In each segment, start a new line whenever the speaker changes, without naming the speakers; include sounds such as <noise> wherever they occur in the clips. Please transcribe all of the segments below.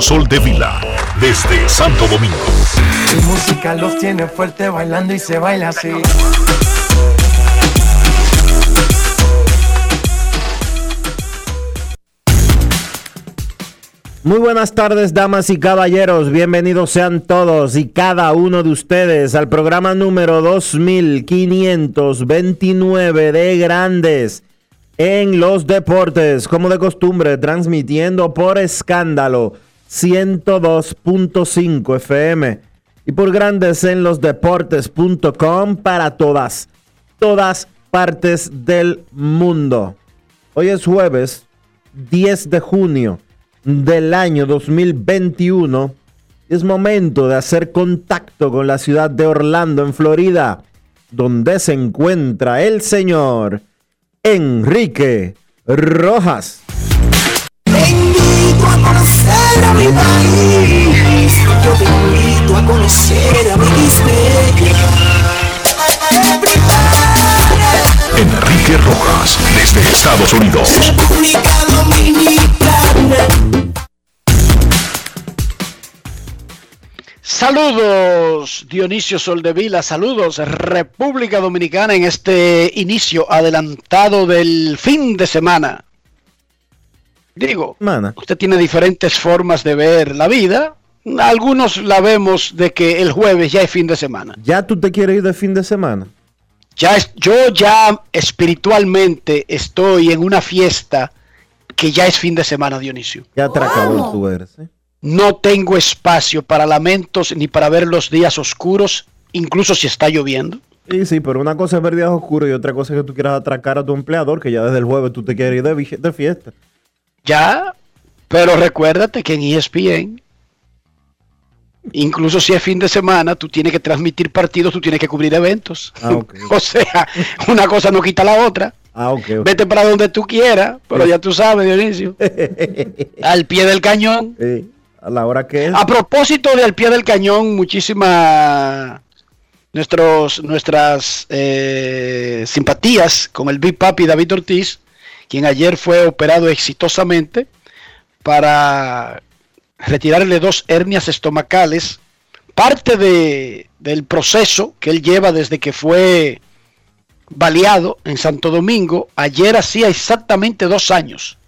Sol de Vila, desde Santo Domingo.
Mi música los tiene fuerte bailando y se baila así.
Muy buenas tardes, damas y caballeros. Bienvenidos sean todos y cada uno de ustedes al programa número 2529 de Grandes en los Deportes, como de costumbre, transmitiendo por escándalo 102.5 FM y por Grandes en los Deportes.com para todas, todas partes del mundo. Hoy es jueves 10 de junio del año 2021, es momento de hacer contacto con la ciudad de Orlando, en Florida, donde se encuentra el señor Enrique Rojas.
A mi país. Yo te invito a conocer a mi
Enrique Rojas, desde Estados Unidos.
República Dominicana.
Saludos Dionisio Soldevila, saludos República Dominicana en este inicio adelantado del fin de semana. Digo,
Mana.
usted tiene diferentes formas de ver la vida. Algunos la vemos de que el jueves ya es fin de semana.
¿Ya tú te quieres ir de fin de semana?
Ya es, yo ya espiritualmente estoy en una fiesta que ya es fin de semana, Dionisio.
Ya atracador tú eres. ¿eh?
No tengo espacio para lamentos ni para ver los días oscuros, incluso si está lloviendo.
Sí, sí, pero una cosa es ver días oscuros y otra cosa es que tú quieras atracar a tu empleador, que ya desde el jueves tú te quieres ir de fiesta.
Ya, pero recuérdate que en ESPN, incluso si es fin de semana, tú tienes que transmitir partidos, tú tienes que cubrir eventos.
Ah, <laughs>
o sea, una cosa no quita la otra.
Ah.
Vete para donde tú quieras, pero ya tú sabes, Dionisio. <laughs> Al pie del cañón.
Sí, a la hora que es.
A propósito de al pie del cañón, muchísimas nuestros, nuestras eh, simpatías con el Big Papi David Ortiz, quien ayer fue operado exitosamente para retirarle dos hernias estomacales, parte de, del proceso que él lleva desde que fue baleado en Santo Domingo, ayer hacía exactamente dos años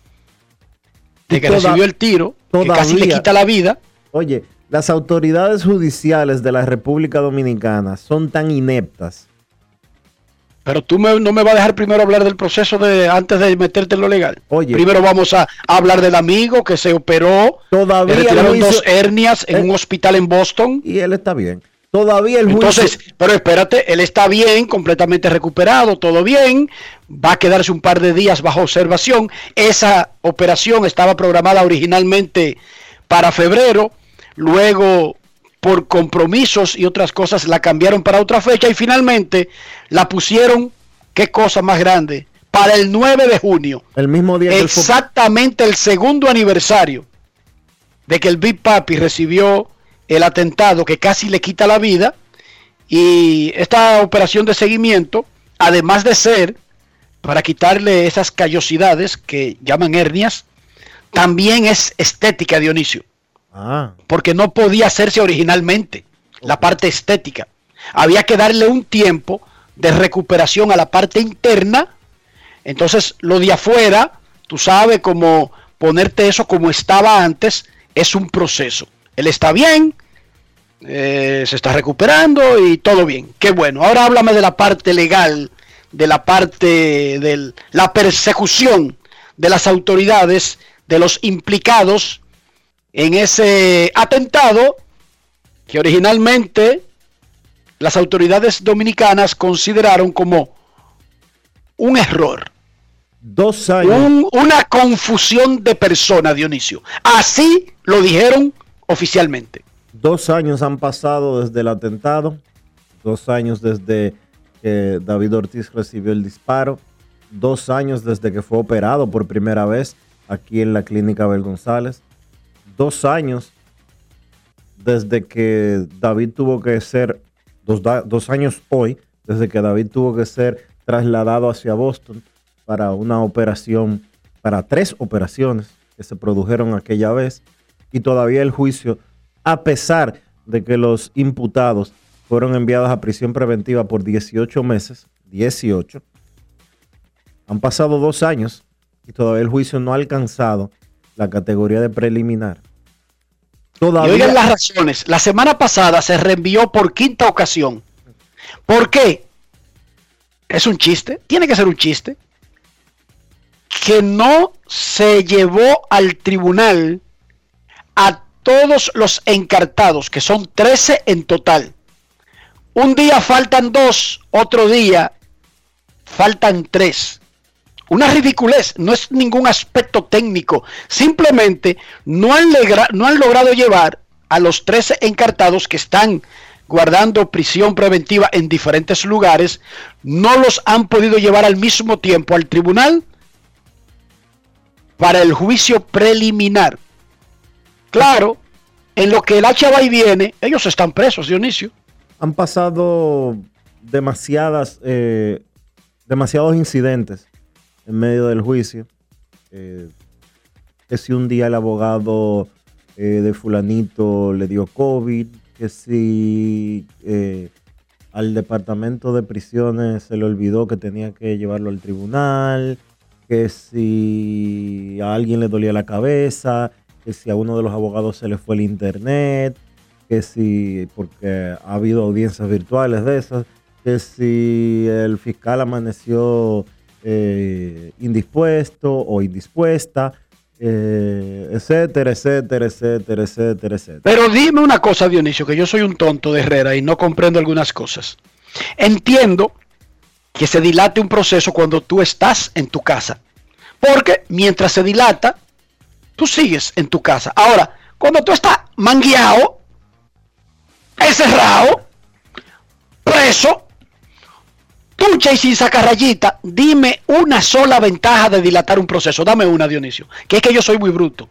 de que
toda-
recibió el tiro, que casi le quita la vida.
Oye, las autoridades judiciales de la República Dominicana son tan ineptas.
Pero tú me- no me vas a dejar primero hablar del proceso de antes de meterte en lo legal.
Oye.
Primero vamos a, a hablar del amigo que se operó,
Todavía
le retiraron
hizo-
dos hernias en
Eh.
un hospital en Boston.
Y él está bien. Todavía el juicio.
Entonces, pero espérate, él está bien, completamente recuperado, todo bien, va a quedarse un par de días bajo observación. Esa operación estaba programada originalmente para febrero, luego por compromisos y otras cosas la cambiaron para otra fecha y finalmente la pusieron, qué cosa más grande, para el 9 de junio.
el mismo día
Exactamente el segundo aniversario de que el Big Papi recibió el atentado que casi le quita la vida. Y esta operación de seguimiento, además de ser para quitarle esas callosidades que llaman hernias, también es estética, Dionisio,
Ah,
porque no podía hacerse originalmente la parte estética. Había que darle un tiempo de recuperación a la parte interna. Entonces, lo de afuera, tú sabes cómo ponerte eso como estaba antes, es un proceso. Él está bien, eh, se está recuperando y todo bien. Qué bueno. Ahora háblame de la parte legal, de la parte de la persecución de las autoridades, de los implicados en ese atentado que originalmente las autoridades dominicanas consideraron como un error.
Dos años.
una confusión de persona, Dionisio. Así lo dijeron oficialmente.
Dos años han pasado desde el atentado, dos años desde que David Ortiz recibió el disparo, dos años desde que fue operado por primera vez aquí en la clínica Abel González, dos años desde que David tuvo que ser, dos, dos años hoy, desde que David tuvo que ser trasladado hacia Boston para una operación, para tres operaciones que se produjeron aquella vez, y todavía el juicio, a pesar de que los imputados fueron enviados a prisión preventiva por 18 meses, 18, han pasado dos años y todavía el juicio no ha alcanzado la categoría de preliminar.
Todavía... Y oigan las razones. La semana pasada se reenvió por quinta ocasión. ¿Por qué? ¿Es un chiste? Tiene que ser un chiste. Que no se llevó al tribunal a todos los encartados, que son 13 en total. Un día faltan dos, otro día faltan tres. Una ridiculez, no es ningún aspecto técnico. Simplemente no han, logrado llevar a los 13 encartados que están guardando prisión preventiva en diferentes lugares, no los han podido llevar al mismo tiempo al tribunal para el juicio preliminar. Claro, en lo que el hacha va y viene, ellos están presos, Dionisio.
Han pasado demasiadas, eh, demasiados incidentes en medio del juicio. Eh, que si un día el abogado eh, de fulanito le dio COVID, que si eh, al departamento de prisiones se le olvidó que tenía que llevarlo al tribunal, que si a alguien le dolía la cabeza, que si a uno de los abogados se le fue el internet, que si, porque ha habido audiencias virtuales de esas, que si el fiscal amaneció eh, indispuesto o indispuesta, eh, etcétera, etcétera, etcétera, etcétera, etcétera.
Pero dime una cosa, Dionisio, que yo soy un tonto de Herrera y no comprendo algunas cosas. Entiendo que se dilate un proceso cuando tú estás en tu casa, porque mientras se dilata, tú sigues en tu casa. Ahora, cuando tú estás mangueado, encerrado, preso, Tucha y sin sacar rayita, dime una sola ventaja de dilatar un proceso. Dame una, Dionisio. Que es que yo soy muy bruto.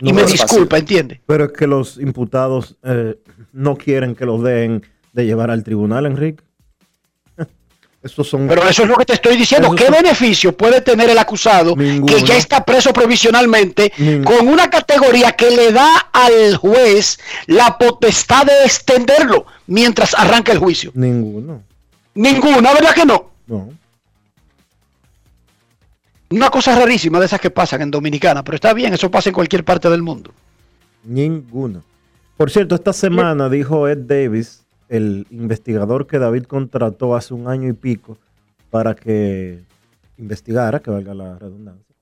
y me disculpa, ¿entiende?
Pero es que los imputados eh, no quieren que los den de llevar al tribunal, Enrique. <laughs>
son... Pero eso es lo que te estoy diciendo. ¿Qué beneficio puede tener el acusado que ya está preso provisionalmente con una categoría que le da al juez la potestad de extenderlo mientras arranca el juicio?
Ninguno.
Ninguna, ¿verdad que no? No. Una cosa rarísima de esas que pasan en Dominicana, pero está bien, eso pasa en cualquier parte del mundo.
Ninguna. Por cierto, esta semana dijo Ed Davis, el investigador que David contrató hace un año y pico para que investigara, que valga la redundancia.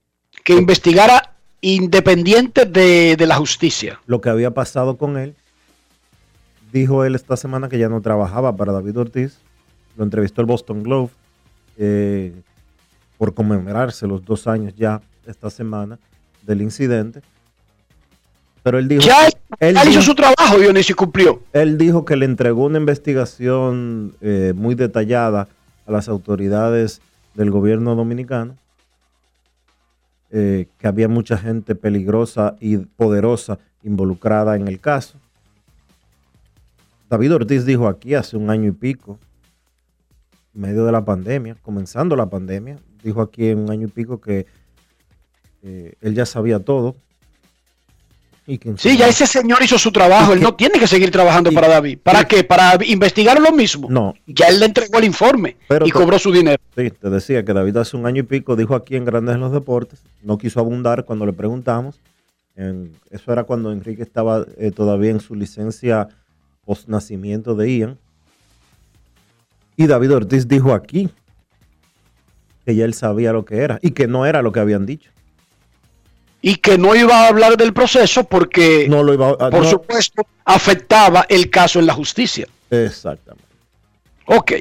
Que investigara independiente de, de la justicia.
Lo que había pasado con él. Dijo él esta semana que ya no trabajaba para David Ortiz, lo entrevistó el Boston Globe eh, por conmemorarse los dos años ya esta semana del incidente. Pero él dijo.
Ya, él, hizo su trabajo, Dionisio, cumplió.
Él dijo que le entregó una investigación eh, muy detallada a las autoridades del gobierno dominicano, eh, que había mucha gente peligrosa y poderosa involucrada en el caso. David Ortiz dijo aquí hace un año y pico medio de la pandemia, comenzando la pandemia, dijo aquí en un año y pico que eh, él ya sabía todo, ¿Y quién
Sí, ya ese señor hizo su trabajo.
¿Y
Él
qué-
no tiene que seguir trabajando
y-
para David. ¿Para
y-
qué? ¿Para investigar lo mismo?
No.
Ya él le entregó el informe
Pero
y
te-
cobró su dinero.
Sí, te decía que David hace un año y pico dijo aquí en Grandes en los Deportes, no quiso abundar cuando le preguntamos. en- eso era cuando Enrique estaba eh, todavía en su licencia post nacimiento de Ian. Y David Ortiz dijo aquí que ya él sabía lo que era y que no era lo que habían dicho.
Y que no iba a hablar del proceso porque,
No lo iba a.
por
no-
supuesto, afectaba el caso en la justicia.
Exactamente.
Ok.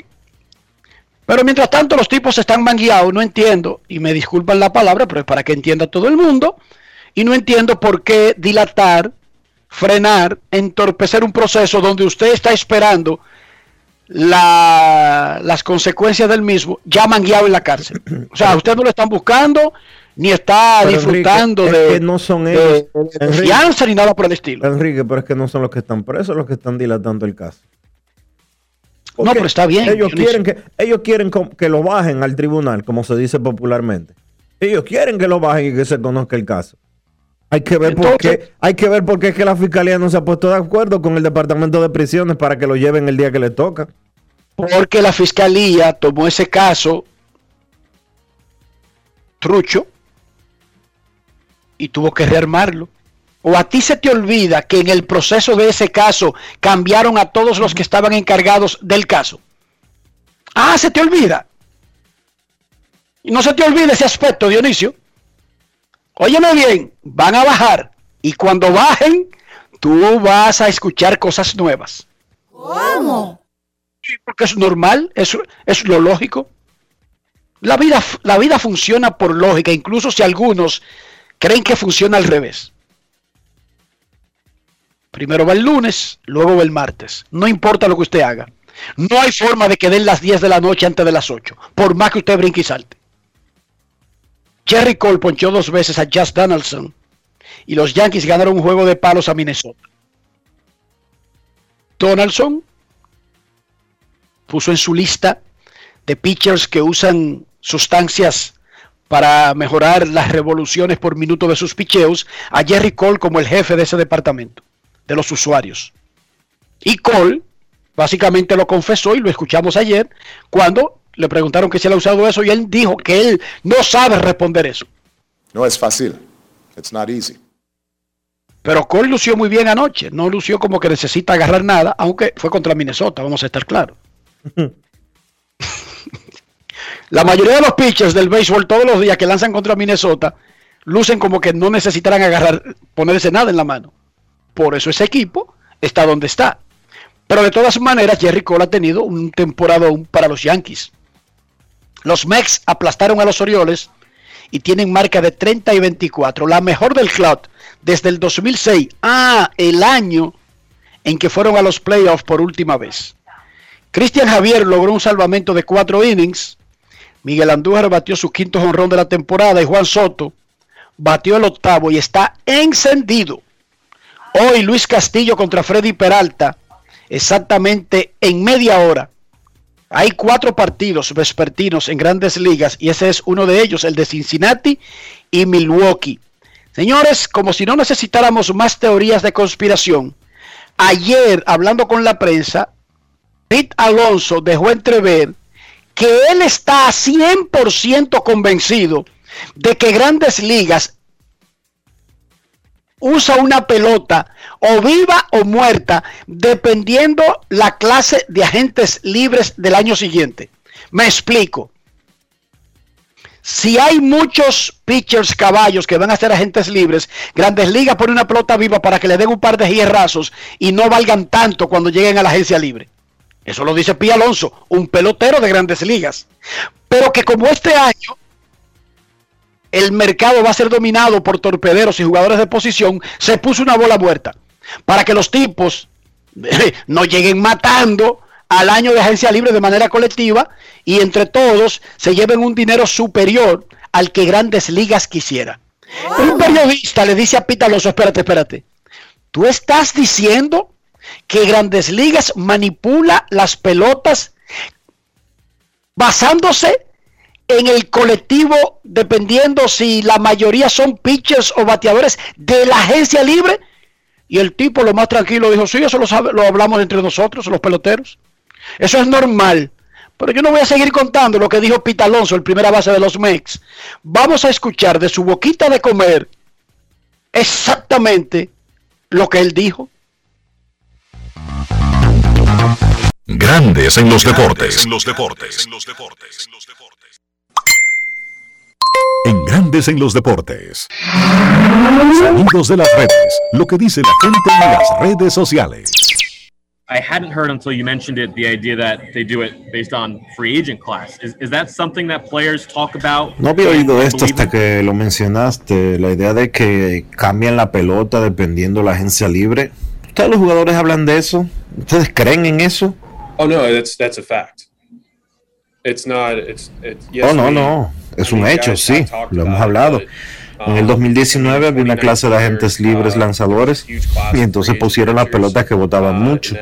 Pero mientras tanto los tipos están mangueados, no entiendo, y me disculpan la palabra, pero es para que entienda todo el mundo, y no entiendo por qué dilatar, frenar, entorpecer un proceso donde usted está esperando la- las consecuencias del mismo, ya mangueado en la cárcel. O sea, usted no lo están buscando, ni está
Pero,
disfrutando
Enrique, es
de,
que no son ellos.
de fianza ni nada por el estilo.
Enrique, pero es que no son los que están presos los que están dilatando el caso.
No, pero está bien,
Ellos quieren, que, ellos quieren que lo bajen al tribunal, como se dice popularmente. Ellos quieren que lo bajen y que se conozca el caso. Hay que ver por
Entonces-
qué, hay que ver por qué es que la fiscalía no se ha puesto de acuerdo con el departamento de prisiones para que lo lleven el día que le toca.
Porque la fiscalía tomó ese caso trucho y tuvo que rearmarlo. O a ti se te olvida que en el proceso de ese caso cambiaron a todos los que estaban encargados del caso. Ah, se te olvida. Y no se te olvide ese aspecto, Dionisio. Óyeme bien, van a bajar. Y cuando bajen, tú vas a escuchar cosas nuevas. Porque es normal, es, es lo lógico. La vida, la vida funciona por lógica, incluso si algunos creen que funciona al revés. Primero va el lunes, luego va el martes. No importa lo que usted haga. No hay forma de que den las 10 de la noche antes de las 8, por más que usted brinque y salte. Jerry Cole ponchó dos veces a Just Donaldson y los Yankees ganaron un juego de palos a Minnesota. Donaldson puso en su lista de pitchers que usan sustancias para mejorar las revoluciones por minuto de sus picheos a Jerry Cole como el jefe de ese departamento, de los usuarios. Y Cole básicamente lo confesó y lo escuchamos ayer cuando le preguntaron que si él ha usado eso y él dijo que él no sabe responder eso.
No es fácil. It's not easy.
Pero Cole lució muy bien anoche, no lució como que necesita agarrar nada, aunque fue contra Minnesota, vamos a estar claros. <laughs> La mayoría de los pitchers del béisbol todos los días que lanzan contra Minnesota lucen como que no necesitarán agarrar, ponerse nada en la mano. Por eso ese equipo está donde está. Pero de todas maneras, Jerry Cole ha tenido un temporadón para los Yankees. Los Mex aplastaron a los Orioles y tienen marca de 30 y 24, la mejor del club desde el 2006. Ah, el año en que fueron a los playoffs por última vez. Cristian Javier logró un salvamento de cuatro innings. Miguel Andújar batió su quinto jonrón de la temporada y Juan Soto batió el octavo y está encendido. Hoy Luis Castillo contra Freddy Peralta, exactamente en media hora. Hay cuatro partidos vespertinos en grandes ligas y ese es uno de ellos, el de Cincinnati y Milwaukee. Señores, como si no necesitáramos más teorías de conspiración, ayer hablando con la prensa, Pete Alonso dejó entrever que él está 100% convencido de que grandes ligas usa una pelota o viva o muerta dependiendo la clase de agentes libres del año siguiente. Me explico. Si hay muchos pitchers caballos que van a ser agentes libres, Grandes Ligas pone una pelota viva para que le den un par de hierrazos y no valgan tanto cuando lleguen a la agencia libre. Eso lo dice Pi Alonso, un pelotero de Grandes Ligas. Pero que como este año el mercado va a ser dominado por torpederos y jugadores de posición, se puso una bola muerta para que los tipos <laughs> no lleguen matando al año de agencia libre de manera colectiva y entre todos se lleven un dinero superior al que grandes ligas quisiera. Un periodista le dice a Pita Alonso, espérate, espérate, tú estás diciendo que grandes ligas manipula las pelotas basándose en el colectivo, dependiendo si la mayoría son pitchers o bateadores de la agencia libre, Y el tipo, lo más tranquilo, dijo, sí, eso lo, sabe, lo hablamos entre nosotros, los peloteros. Eso es normal. Pero yo no voy a seguir contando lo que dijo Pita Alonso, el primera base de los Mex. Vamos a escuchar de su boquita de comer exactamente lo que él dijo.
Grandes en los deportes. En los deportes. En Grandes en los deportes. Sonidos de las redes. Lo que dice la gente en las redes sociales.
I hadn't heard until you mentioned it the idea that they do it based on free agent class. Is, is that something that players talk about?
No había oído esto hasta que lo mencionaste, la idea de que cambian la pelota dependiendo la agencia libre. ¿Ustedes los jugadores hablan de eso? ¿Ustedes creen en eso?
Oh no, that's that's a fact. It's not. It's. it's yes,
oh, no,
we-
no, es
I
un hecho, sí, lo hemos
it,
hablado.
but,
En el
um,
2019 había una clase de agentes libres
uh,
lanzadores y entonces pusieron las pelotas que votaban
uh,
mucho.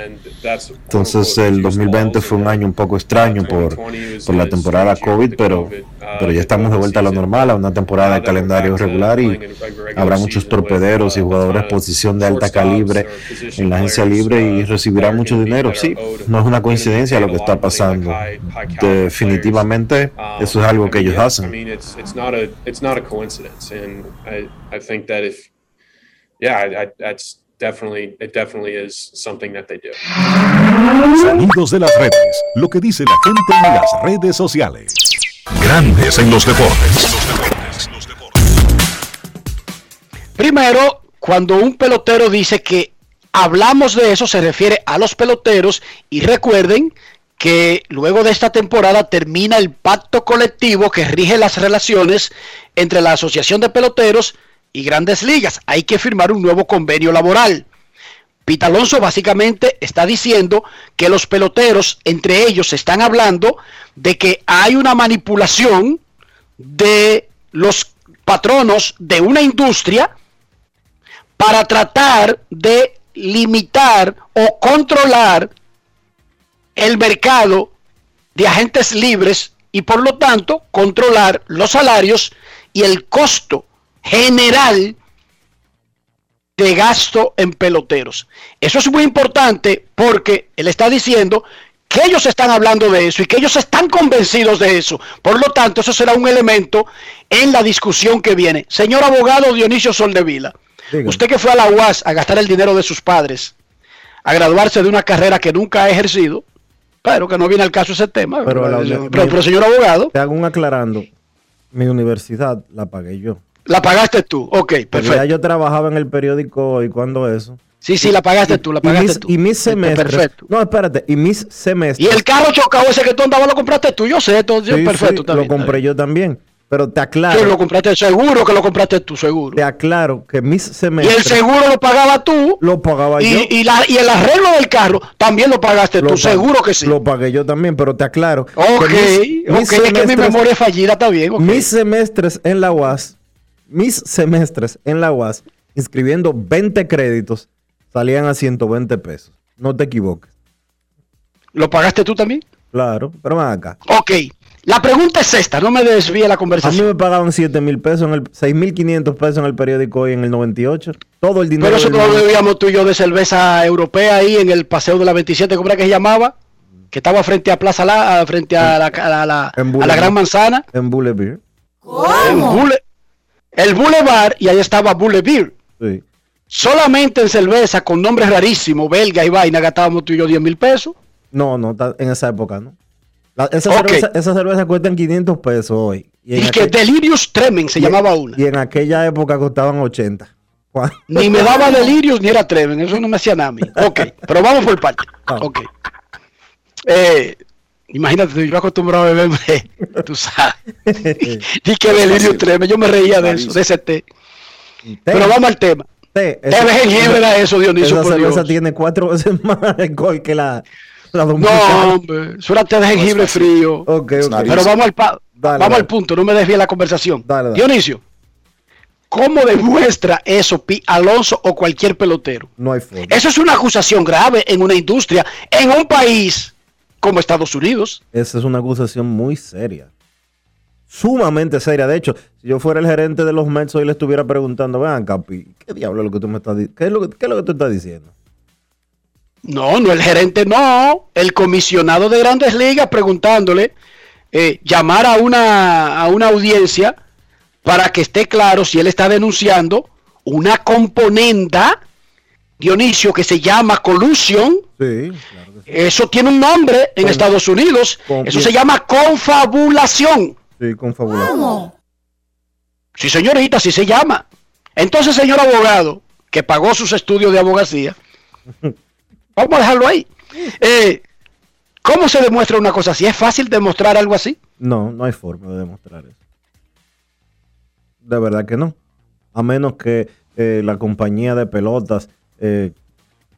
Entonces el
juice
2020
balls,
fue un año un poco extraño por,
2020 was-
por la temporada COVID, pero, pero ya estamos de vuelta a lo normal, a una temporada de calendario regular y habrá muchos torpederos y
uh,
jugadores posición de alta calibre en la agencia libre y
uh, are
mucho dinero. Sí, no es una coincidencia lo que está pasando. Definitivamente
Um,
eso es algo que ellos hacen.
yeah, that's definitely it definitely is something that they do.
Sonidos de las redes. Lo que dice la gente en las redes sociales. Grandes en los deportes.
Primero, cuando un pelotero dice que hablamos de eso, se refiere a los peloteros y recuerden que luego de esta temporada termina el pacto colectivo que rige las relaciones entre la Asociación de Peloteros y Grandes Ligas. Hay que firmar un nuevo convenio laboral. Pita Alonso básicamente está diciendo que los peloteros, entre ellos, están hablando de que hay una manipulación de los patronos de una industria para tratar de limitar o controlar el mercado de agentes libres y por lo tanto controlar los salarios y el costo general de gasto en peloteros. Eso es muy importante porque él está diciendo que ellos están hablando de eso y que ellos están convencidos de eso. Por lo tanto, eso será un elemento en la discusión que viene. Señor abogado Dionisio Soldevila,
Dígame.
usted que fue a la UAS a gastar el dinero de sus padres, a graduarse de una carrera que nunca ha ejercido, pero que no viene al caso ese tema.
Pero
¿verdad?
la-
pero, pero, señor abogado,
Te hago un aclarando. Mi universidad la pagué yo.
La pagaste tú. Ok,
Pero ya
perfecto.
yo trabajaba en el periódico y cuando eso.
Sí, sí, la pagaste tú, la
y
pagaste
mis,
tú.
y mis semestres.
Perfecto.
No, espérate. Y mis semestres.
Y el carro chocado ese que tú andabas lo compraste tú, yo sé, entonces
Sí,
perfecto.
sí,
está
lo compré yo también. Pero te
Sí,
aclaro,
lo compraste, seguro que lo compraste tú, seguro.
te aclaro que mis
Y
semestres
el seguro lo pagaba tú.
lo pagaba yo.
Y, y, la, y el arreglo del carro también lo pagaste
Lo
tú, seguro que sí.
Lo pagué yo también, pero te aclaro. que
ok,
mis-
ok, es que mi memoria es fallida, está bien. ok.
Mis semestres en la UAS, mis semestres en la UAS, inscribiendo 20 créditos, salían a 120 pesos. No te equivoques.
¿Lo pagaste tú también?
Claro, pero ven acá.
Ok, la pregunta es esta, no me desvíe la
A mí
conversación.
me pagaban 7 mil pesos, en el 6 mil 500 pesos en el periódico hoy en el 98. Todo el dinero.
Pero eso
del
no lo
mundo.
bebíamos tú y yo de cerveza europea ahí en el paseo de la 27, ¿cómo era que se llamaba? Que estaba frente a Plaza La, a- frente a la, a la- a la. Gran Manzana.
En Bullet Beer.
En Bule- el Boulevard y ahí estaba Boulevard.
Sí.
Solamente en cerveza con nombres rarísimos, belga y vaina, gastábamos tú y yo 10 mil pesos.
No, no, en esa época, ¿no? La- esa, cerveza, esa cerveza cuestan 500 pesos hoy.
Y, que Delirious Tremen se
y-
llamaba una.
Y en aquella época costaban 80. Juan.
Ni me <laughs> daba Delirious ni era Tremen, eso no me hacía nada a mí. Ok, pero vamos por parte.
Vamos.
Ok. Eh, imagínate, yo acostumbrado a beberme, <laughs> tú sabes. <laughs> y que Delirious Tremen, yo me reía de eso, de ese té. Pero vamos al tema.
Té,
Té de jengibre era eso, Dionisio,
Esa
por
cerveza
Dios.
tiene cuatro veces <laughs> más alcohol que la, la
No, hombre, eso era té de jengibre frío.
Ok,
It's
ok.
not
Pero vamos al, pa-
Dale,
vamos
dale.
al punto, no me desvíe la conversación.
Dale.
Dionisio, ¿cómo demuestra eso Pi Alonso o cualquier pelotero?
No hay forma.
Eso es una acusación grave en una industria, en un país como Estados Unidos.
Esa es una acusación muy seria. sumamente seria. De hecho, si yo fuera el gerente de los Mets hoy le estuviera preguntando, vean, Capi, ¿qué diablo es lo que tú me estás diciendo? ¿Qué es lo que, qué es lo que tú estás diciendo?
No, no el gerente, no. El comisionado de grandes ligas preguntándole, eh, llamar a una, a una audiencia para que esté claro si él está denunciando una componenda, Dionisio, que se llama collusion.
Sí, claro que sí.
Eso tiene un nombre en
Con-
Estados Unidos. Eso se llama confabulación.
Sí, confabulación.
Sí, señorita, así se llama. Entonces, señor abogado, que pagó sus estudios de abogacía, <laughs> vamos a dejarlo ahí. Eh, ¿Cómo se demuestra una cosa así? ¿Es fácil demostrar algo así?
No, no hay forma de demostrar eso. De verdad que no. A menos que eh, la compañía de pelotas eh,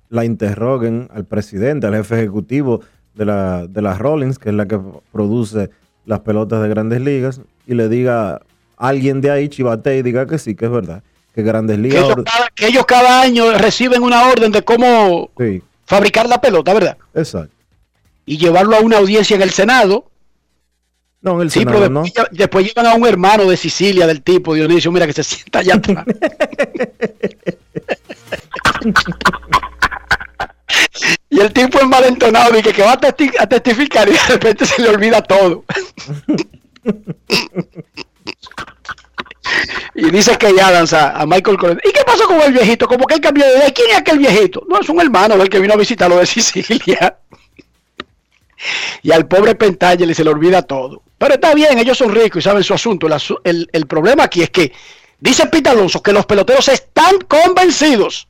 la interroguen al presidente, al jefe ejecutivo de la, de las Rollins, que es la que produce las pelotas de grandes ligas, y le diga a alguien de ahí, chivate, y diga que sí, que es verdad. Que grandes
Que
ligas.
ellos,
or-
cada, que ellos cada año reciben una orden de cómo
Sí,
fabricar la pelota, ¿verdad?
exacto.
Y llevarlo a una audiencia en el Senado.
No, en el
Sí,
Senado
pero
no.
después, lle- después llevan a un hermano de Sicilia del tipo, Dionisio, mira que se sienta allá atrás. <laughs> y el tipo es malentonado y que, va a, testi- a testificar y de repente se le olvida todo. y dice que ya danza a Michael Correa. ¿Y qué pasó con el viejito? Como que él cambió de idea. ¿Quién es aquel viejito? No, es un hermano del que vino a visitarlo de Sicilia. y al pobre Pentángel se le olvida todo. Pero está bien, ellos son ricos y saben su asunto. El, el- el problema aquí es que dice Pete Alonso que los peloteros están convencidos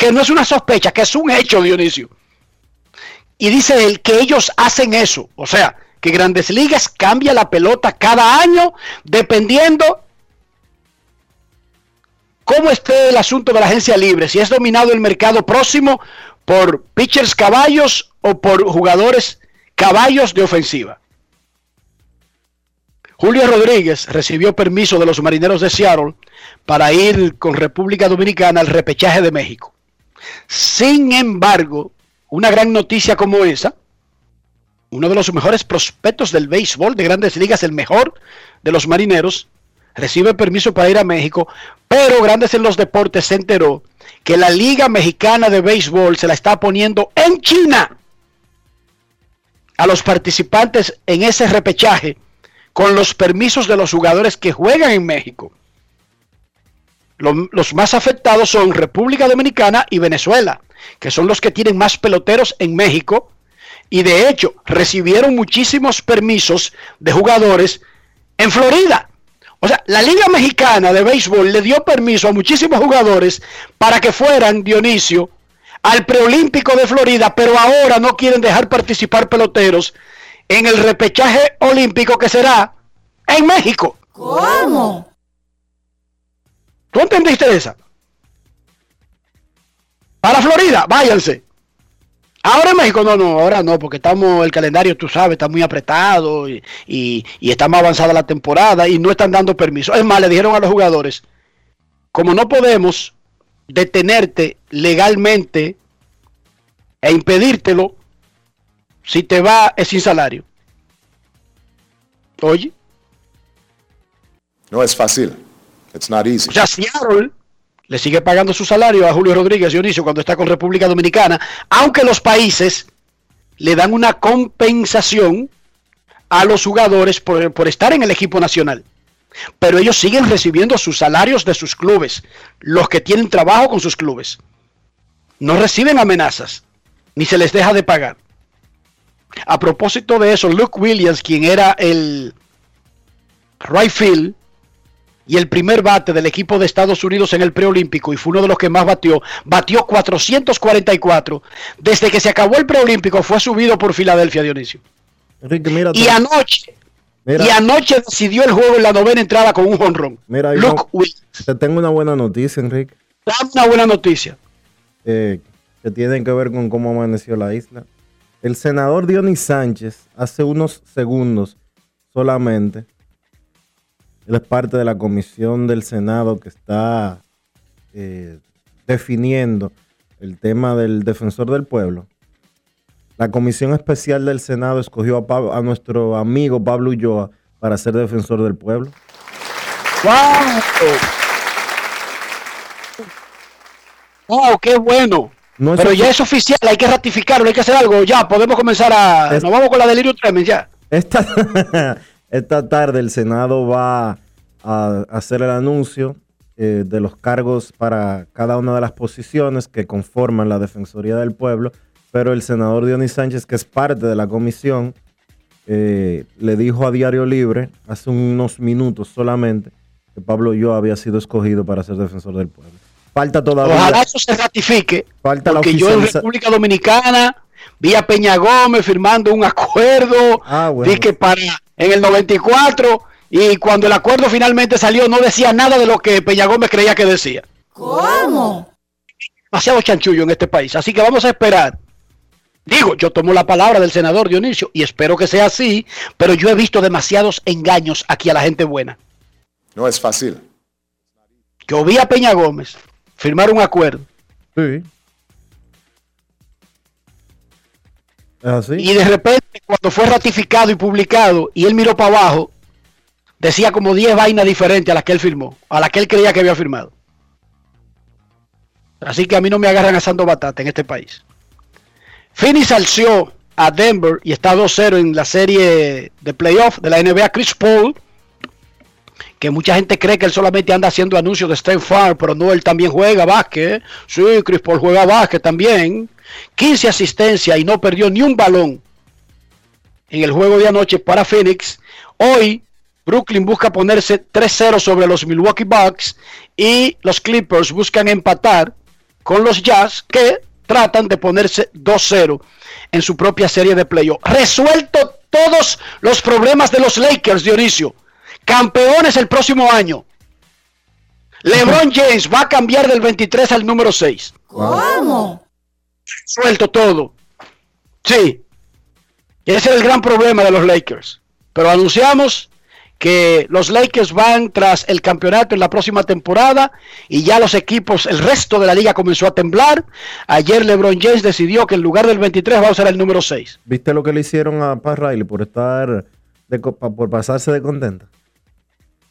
que no es una sospecha, que es un hecho, Dionisio. Y dice él que ellos hacen eso. O sea, que Grandes Ligas cambia la pelota cada año dependiendo cómo esté el asunto de la agencia libre, si es dominado el mercado próximo por pitchers caballos o por jugadores caballos de ofensiva. Julio Rodríguez recibió permiso de los marineros de Seattle para ir con República Dominicana al repechaje de México. Sin embargo, una gran noticia como esa, uno de los mejores prospectos del béisbol de grandes ligas, el mejor de los marineros, recibe permiso para ir a México, pero Grandes en los Deportes se enteró que la Liga Mexicana de Béisbol se la está poniendo en China a los participantes en ese repechaje con los permisos de los jugadores que juegan en México. Lo- Los más afectados son República Dominicana y Venezuela, que son los que tienen más peloteros en México y de hecho recibieron muchísimos permisos de jugadores en Florida. O sea, la Liga Mexicana de Béisbol le dio permiso a muchísimos jugadores para que fueran, Dionisio, al preolímpico de Florida, pero ahora no quieren dejar participar peloteros en el repechaje olímpico que será en México.
¿Cómo?
¿Tú entendiste esa? Para Florida, váyanse. Ahora en México no, no, ahora no, porque estamos, el calendario, tú sabes, está muy apretado y, y, y está más avanzada la temporada y no están dando permiso. Es más, le dijeron a los jugadores, como no podemos detenerte legalmente e impedírtelo, si te va es sin salario. Oye,
No es fácil. It's not easy.
O sea, Seattle le sigue pagando su salario a Julio Rodríguez Dionisio cuando está con República Dominicana, aunque los países le dan una compensación a los jugadores por, por estar en el equipo nacional. Pero ellos siguen recibiendo sus salarios de sus clubes, los que tienen trabajo con sus clubes. No reciben amenazas, ni se les deja de pagar. A propósito de eso, Luke Williams, quien era el right field, y el primer bate del equipo de Estados Unidos en el preolímpico y fue uno de los que más batió, batió 444. Desde que se acabó el preolímpico fue subido por Filadelfia, Dionisio.
Enrique, mira,
Y anoche,
mira,
y anoche decidió el juego en la novena entrada con un honrón.
Mira,
Luke
te tengo una buena noticia, Enrique,
Dame una buena noticia.
eh, que tiene que ver con cómo amaneció la isla. El senador Dionis Sánchez, hace unos segundos solamente, él es parte de la comisión del Senado que está eh, definiendo el tema del defensor del pueblo. La comisión especial del Senado escogió a, nuestro amigo Pablo Ulloa para ser defensor del pueblo.
¡Wow! ¡Wow! ¡Qué bueno!
No es
Pero ya es oficial, hay que ratificarlo, hay que hacer algo. Ya, podemos comenzar a.
Es-
Nos vamos con la delirio tremens ya.
Esta, <laughs> esta tarde el Senado va a hacer el anuncio eh, de los cargos para cada una de las posiciones que conforman la Defensoría del Pueblo, pero el senador Dionis Sánchez, que es parte de la comisión, eh, le dijo a Diario Libre hace unos minutos solamente que Pablo yo había sido escogido para ser defensor del pueblo. Falta todavía.
Ojalá eso se ratifique.
Falta la
Porque yo en República Dominicana vi a Peña Gómez firmando un acuerdo.
Ah, bueno.
Vi que para en el 94 y cuando el acuerdo finalmente salió no decía nada de lo que Peña Gómez creía que decía.
¿Cómo?
Demasiado chanchullo en este país. Así que vamos a esperar. Digo, yo tomo la palabra del senador Dionisio y espero que sea así, pero yo he visto demasiados engaños aquí a la gente buena.
No es fácil.
Yo vi a Peña Gómez firmar un acuerdo
Sí. ¿Es así?
y de repente cuando fue ratificado y publicado y él miró para abajo, decía como 10 vainas diferentes a las que él firmó, a las que él creía que había firmado. Así que a mí no me agarran asando batata en este país. Phoenix alció a Denver y está 2-0 en la serie de playoff de la NBA. Chris Paul, que mucha gente cree que él solamente anda haciendo anuncios de State Farm, pero no, él también juega básquet. Sí, Chris Paul juega básquet también. 15 asistencias y no perdió ni un balón en el juego de anoche para Phoenix. Hoy Brooklyn busca ponerse 3-0 sobre los Milwaukee Bucks y los Clippers buscan empatar con los Jazz que tratan de ponerse 2-0 en su propia serie de playoff. Resuelto todos los problemas de los Lakers, Dionisio. Campeones el próximo año. LeBron James va a cambiar del 23 al número 6.
¿Cómo?
Suelto todo. Sí. Ese es el gran problema de los Lakers. Pero anunciamos que los Lakers van tras el campeonato en la próxima temporada y ya los equipos, el resto de la liga comenzó a temblar. Ayer LeBron James decidió que en lugar del 23 va a usar el número 6.
¿Viste lo que le hicieron a Pat Riley por estar de por pasarse de contenta?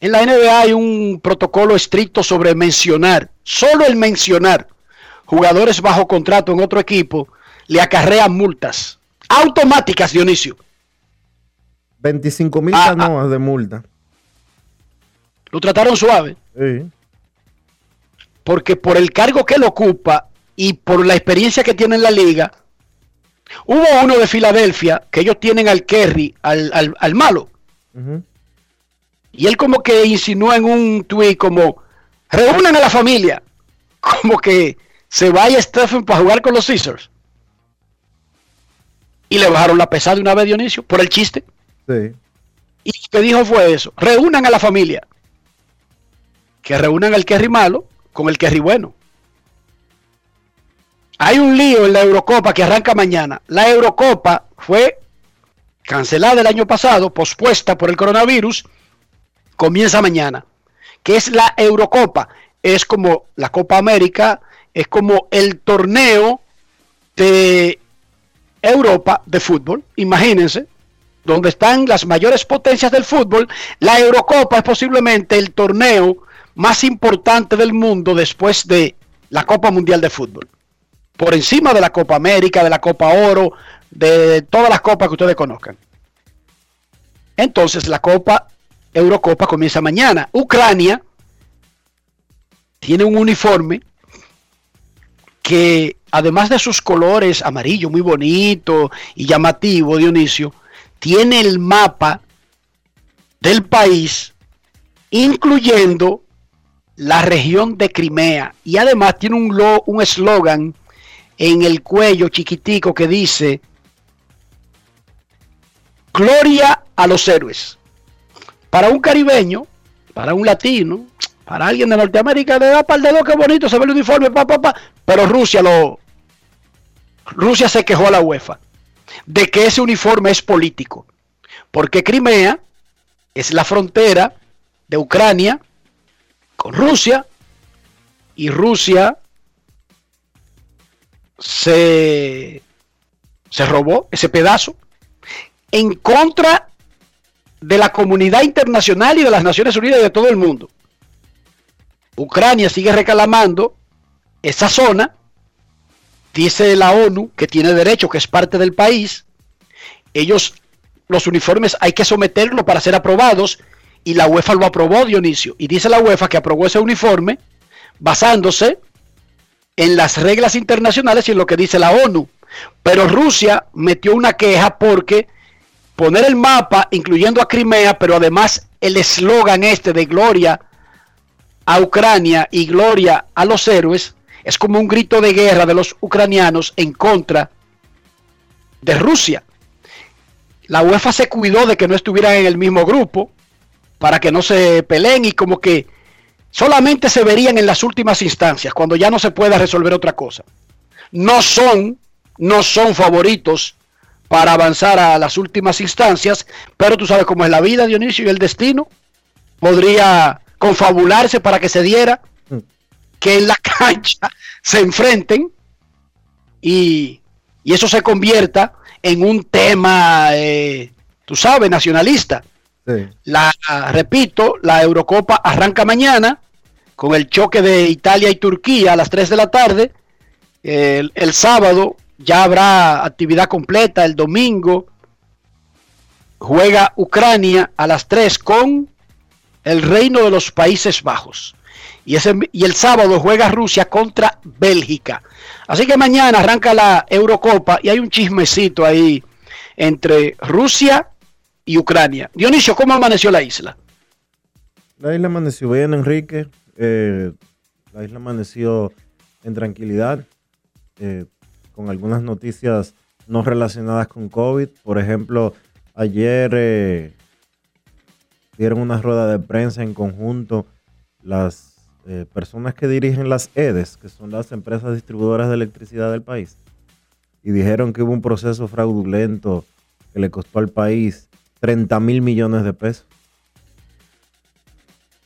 En la NBA hay un protocolo estricto sobre mencionar, solo el mencionar jugadores bajo contrato en otro equipo le acarrea multas automáticas, Dionisio.
25 mil
Ah,
canoas de multa.
Lo trataron suave.
Sí.
porque por el cargo que él ocupa y por la experiencia que tiene en la liga, hubo uno de Filadelfia que ellos tienen al Kerry, al, al- al malo. Y él como que insinuó en un tuit como, reúnan a la familia, <laughs> como que se vaya Stephen para jugar con los Caesars. Y le bajaron la pesada de una vez, Dionisio, por el chiste.
Sí.
Y lo que dijo fue eso, reúnan a la familia. Que reúnan al Kerry malo con el Kerry bueno. Hay un lío en la Eurocopa que arranca mañana. La Eurocopa fue cancelada el año pasado, pospuesta por el coronavirus, comienza mañana. Que es la Eurocopa? Es como la Copa América, es como el torneo de Europa de fútbol. Imagínense, donde están las mayores potencias del fútbol, la Eurocopa es posiblemente el torneo más importante del mundo después de la Copa Mundial de Fútbol. Por encima de la Copa América, de la Copa Oro, de todas las copas que ustedes conozcan. Entonces la Copa Eurocopa comienza mañana. Ucrania tiene un uniforme que además de sus colores amarillo muy bonito y llamativo, Dionisio, tiene el mapa del país, incluyendo la región de Crimea. Y además tiene un lo- un eslogan en el cuello chiquitico que dice, Gloria a los héroes. Para un caribeño, para un latino, para alguien de Norteamérica, le da par de dos, qué bonito, se ve el uniforme, pa, pa, pa. Pero Rusia lo... Rusia se quejó a la UEFA de que ese uniforme es político. Porque Crimea es la frontera de Ucrania con Rusia y Rusia se, se robó ese pedazo en contra de la comunidad internacional y de las Naciones Unidas y de todo el mundo. Ucrania sigue reclamando esa zona, dice la ONU que tiene derecho, que es parte del país. Ellos, los uniformes hay que someterlos para ser aprobados y la UEFA lo aprobó, Dionisio. Y dice la UEFA que aprobó ese uniforme basándose en las reglas internacionales y en lo que dice la ONU. Pero Rusia metió una queja porque poner el mapa, incluyendo a Crimea, pero además el eslogan este de gloria a Ucrania y gloria a los héroes, es como un grito de guerra de los ucranianos en contra de Rusia. La UEFA se cuidó de que no estuvieran en el mismo grupo para que no se peleen y como que solamente se verían en las últimas instancias, cuando ya no se pueda resolver otra cosa. No son, no son favoritos para avanzar a las últimas instancias, pero tú sabes cómo es la vida, Dionisio, y el destino. Podría confabularse para que se diera que en la <laughs> cancha se enfrenten y, y eso se convierta en un tema, eh, tú sabes, nacionalista. La, repito, la Eurocopa arranca mañana con el choque de Italia y Turquía a las 3 de la tarde. El, el sábado ya habrá actividad completa. El domingo juega Ucrania a las 3 con el Reino de los Países Bajos. Y, ese, y el sábado juega Rusia contra Bélgica. Así que mañana arranca la Eurocopa y hay un chismecito ahí entre Rusia y Ucrania. Dionisio, ¿cómo amaneció la isla?
La isla amaneció bien, Enrique. Eh, la isla amaneció en tranquilidad, eh, con algunas noticias no relacionadas con COVID. Por ejemplo, ayer eh, dieron una rueda de prensa en conjunto las eh, personas que dirigen las EDES, que son las empresas distribuidoras de electricidad del país, y dijeron que hubo un proceso fraudulento que le costó al país 30 mil millones de pesos.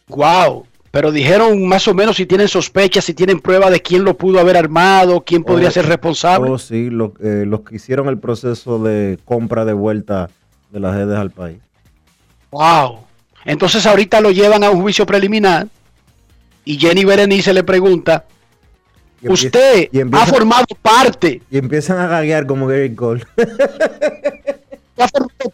Wow, pero dijeron más o menos si tienen sospechas, si tienen prueba de quién lo pudo haber armado, quién podría
Oh,
ser responsable.
Oh, sí, lo- eh, los que hicieron el proceso de compra de vuelta de las EDES al país.
Wow. Entonces ahorita lo llevan a un juicio preliminar y Jenny Berenice le pregunta,
Y
usted
y
ha formado parte,
Y empiezan a gaguear como Gary Cole. <laughs>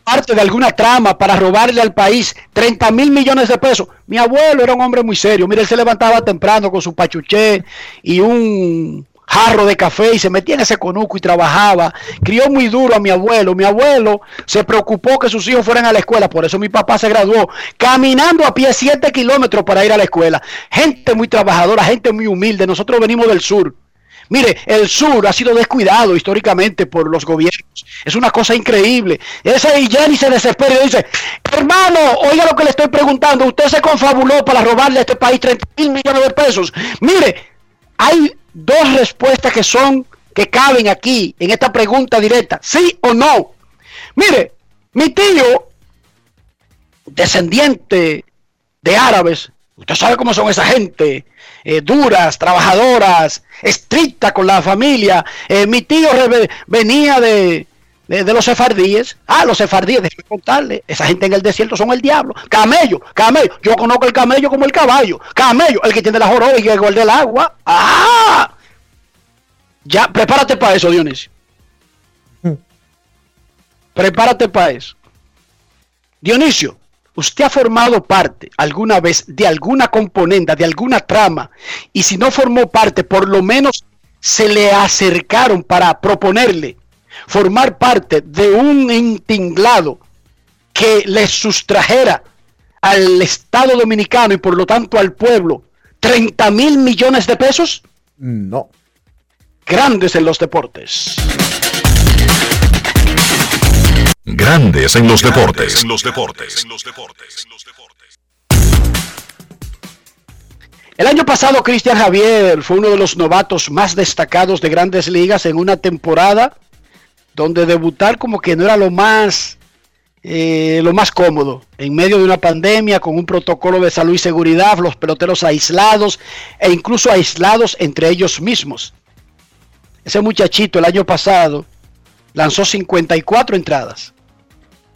parte de alguna trama para robarle al país 30 mil millones de pesos. Mi abuelo era un hombre muy serio. Mire, él se levantaba temprano con su pachuché y un jarro de café y se metía en ese conuco y trabajaba. Crió muy duro a mi abuelo. Mi abuelo se preocupó que sus hijos fueran a la escuela. Por eso mi papá se graduó caminando a pie 7 kilómetros para ir a la escuela. Gente muy trabajadora, gente muy humilde. Nosotros venimos del sur. Mire, el sur ha sido descuidado históricamente por los gobiernos. Es una cosa increíble. Ese Jenny se desespera y dice, hermano, oiga lo que le estoy preguntando. Usted se confabuló para robarle a este país 30 mil millones de pesos. Mire, hay dos respuestas que son, que caben aquí en esta pregunta directa. ¿Sí o no? Mire, mi tío, descendiente de árabes, usted sabe cómo son esa gente, eh, duras, trabajadoras, estrictas con la familia. Eh, mi tío venía de, de, de los sefardíes. Ah, los sefardíes, déjeme contarle, esa gente en el desierto son el diablo. Camello, camello, yo conozco el camello como el caballo. Camello, el que tiene la joroba y que guarda el agua. Ah, ya, prepárate para eso, Dionisio. <laughs> Prepárate para eso. Dionisio, usted ha formado parte alguna vez de alguna componenda, de alguna trama, y si no formó parte, por lo menos se le acercaron para proponerle formar parte de un entinglado que le sustrajera al Estado Dominicano y por lo tanto al pueblo 30 mil millones de pesos
No.
grandes en los deportes.
Grandes en los deportes. En los deportes.
El año pasado Cristian Javier fue uno de los novatos más destacados de grandes ligas en una temporada donde debutar como que no era lo más eh, lo más cómodo en medio de una pandemia con un protocolo de salud y seguridad, los peloteros aislados e incluso aislados entre ellos mismos. Ese muchachito el año pasado lanzó 54 entradas.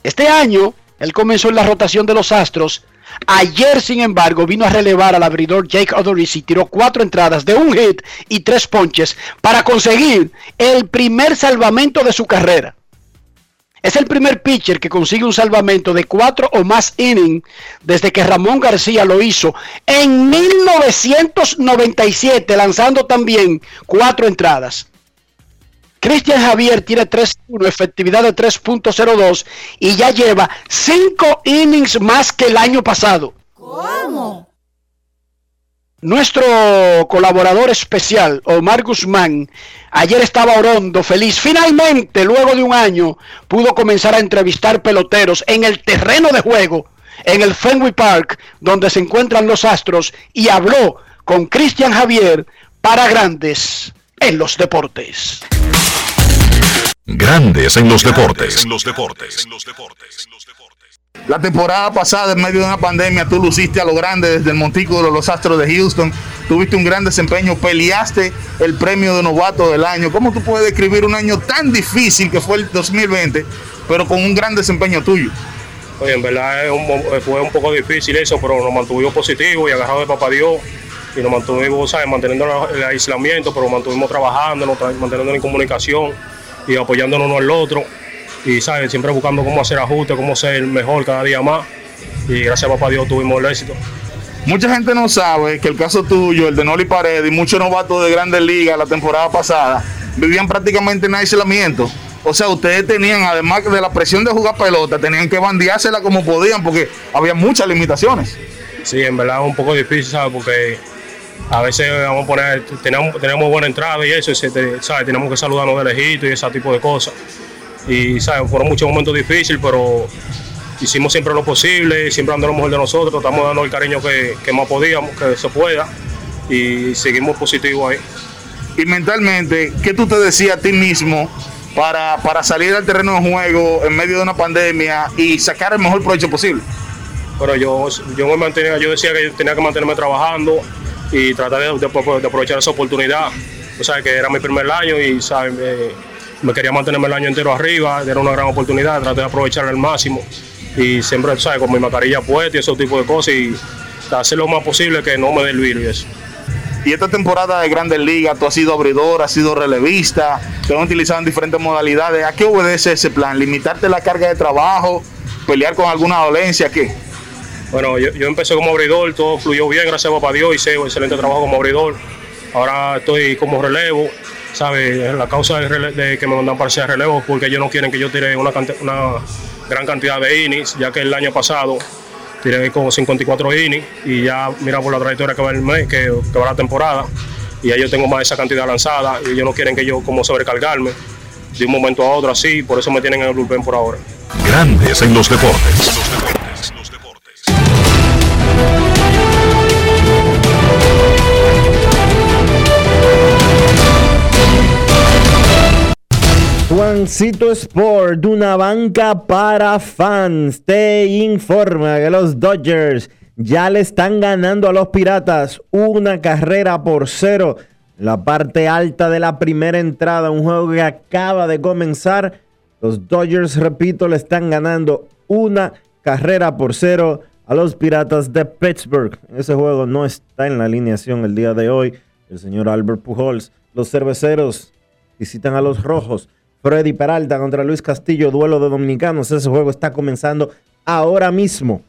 Este año Él comenzó en la rotación de los Astros. Ayer, sin embargo, vino a relevar al abridor Jake Odorizzi tiró cuatro entradas de un hit y tres ponches para conseguir el primer salvamento de su carrera. Es el primer pitcher que consigue un salvamento de cuatro o más innings desde que Ramón García lo hizo en 1997, lanzando también cuatro entradas. Cristian Javier tiene 3-1, efectividad de 3.02 y ya lleva 5 innings más que el año pasado.
¿Cómo?
Nuestro colaborador especial, Omar Guzmán, ayer estaba orondo, feliz. Finalmente, luego de un año, pudo comenzar a entrevistar peloteros en el terreno de juego, en el Fenway Park, donde se encuentran los Astros, y habló con Cristian Javier para Grandes en los Deportes.
Grandes en los deportes. En los deportes.
La temporada pasada, en medio de una pandemia, tú luciste a lo grande desde el montículo de los Astros de Houston. Tuviste un gran desempeño, peleaste el premio de novato del año. ¿Cómo tú puedes describir un año tan difícil que fue el 2020, pero con un gran desempeño tuyo?
Oye, en verdad un- fue un poco difícil eso, pero nos mantuvimos positivos y agarrados de papá Dios. Y nos mantuvimos, ¿sabes? Manteniendo el aislamiento, pero mantuvimos trabajando, manteniendo en comunicación y apoyándonos uno al otro. Y, ¿sabes? Siempre buscando cómo hacer ajustes, cómo ser mejor cada día más. Y gracias a papá Dios tuvimos el éxito.
Mucha gente no sabe que el caso tuyo, el de Noli Paredes y muchos novatos de grandes ligas la temporada pasada, vivían prácticamente en aislamiento. O sea, ustedes tenían, además de la presión de jugar pelota, tenían que bandeársela como podían porque había muchas limitaciones.
Sí, en verdad es un poco difícil, ¿sabes? Porque a veces vamos a poner, tenemos, tenemos buena entrada y eso, y se te- ¿sabes? Tenemos que saludarnos de lejito y ese tipo de cosas. Y, ¿sabes? Fueron muchos momentos difíciles, pero hicimos siempre lo posible, siempre dando lo mejor de nosotros, estamos dando el cariño que, que más podíamos, que se pueda, y seguimos positivos ahí.
Y mentalmente, ¿qué tú te decías a ti mismo para, para salir al terreno de juego en medio de una pandemia y sacar el mejor provecho posible?
Pero yo, yo me mantenía, yo decía que yo tenía que mantenerme trabajando y tratar de, aprovechar esa oportunidad. O sea, que era mi primer año y ¿sabes? Me, quería mantenerme el año entero arriba, era una gran oportunidad, traté de aprovechar al máximo y siempre, ¿sabes? Con mi mascarilla puesta y ese tipo de cosas y hacer lo más posible que no me dé el virus y.
Y esta temporada de Grandes Ligas, tú has sido abridor, has sido relevista, te han utilizado en diferentes modalidades. ¿A qué obedece ese plan? ¿Limitarte la carga de trabajo? ¿Pelear con alguna dolencia? ¿Qué?
Bueno, yo, yo empecé como abridor, todo fluyó bien, gracias a papá Dios, hice un excelente trabajo como abridor. Ahora estoy como relevo, ¿sabes? La causa de, que me mandan para ser relevo porque ellos no quieren que yo tire una, gran cantidad de innings, ya que el año pasado tiré como 54 innings y ya mira por la trayectoria que va el mes, que, va la temporada, y ya yo tengo más esa cantidad lanzada y ellos no quieren que yo como sobrecargarme de un momento a otro así, por eso me tienen en el bullpen por ahora.
Grandes en los deportes.
Juancito Sport, una banca para fans, te informa que los Dodgers ya le están ganando a los Piratas una carrera por cero. La parte alta de la primera entrada, un juego que acaba de comenzar. Los Dodgers, repito, le están ganando una carrera por cero a los Piratas de Pittsburgh. Ese juego no está en la alineación el día de hoy. El señor Albert Pujols. Los cerveceros visitan a los rojos. Freddy Peralta contra Luis Castillo, duelo de dominicanos. Ese juego está comenzando ahora mismo.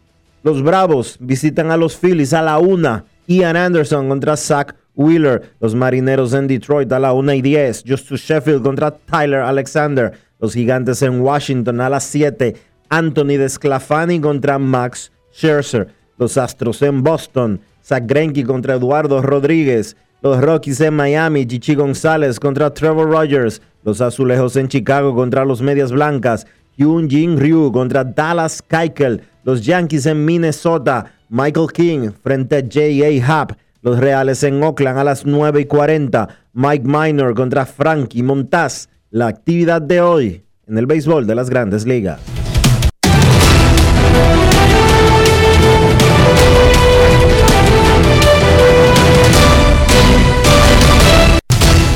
Los Bravos visitan a los Phillies a la una. Ian Anderson contra Zach Wheeler. Los Marineros en Detroit a la una y 10. Justus Sheffield contra Tyler Alexander. Los Gigantes en Washington a las 7. Anthony Desclafani contra Max Scherzer. Los Astros en Boston. Zach Greinke contra Eduardo Rodríguez. Los Rockies en Miami, Chichi González contra Trevor Rogers. Los Azulejos en Chicago contra los Medias Blancas. Hyun Jin Ryu contra Dallas Keuchel. Los Yankees en Minnesota. Michael King frente a J.A. Happ. Los Reales en Oakland a las 9 y 40. Mike Minor contra Frankie Montaz. La actividad de hoy en el béisbol de las grandes ligas.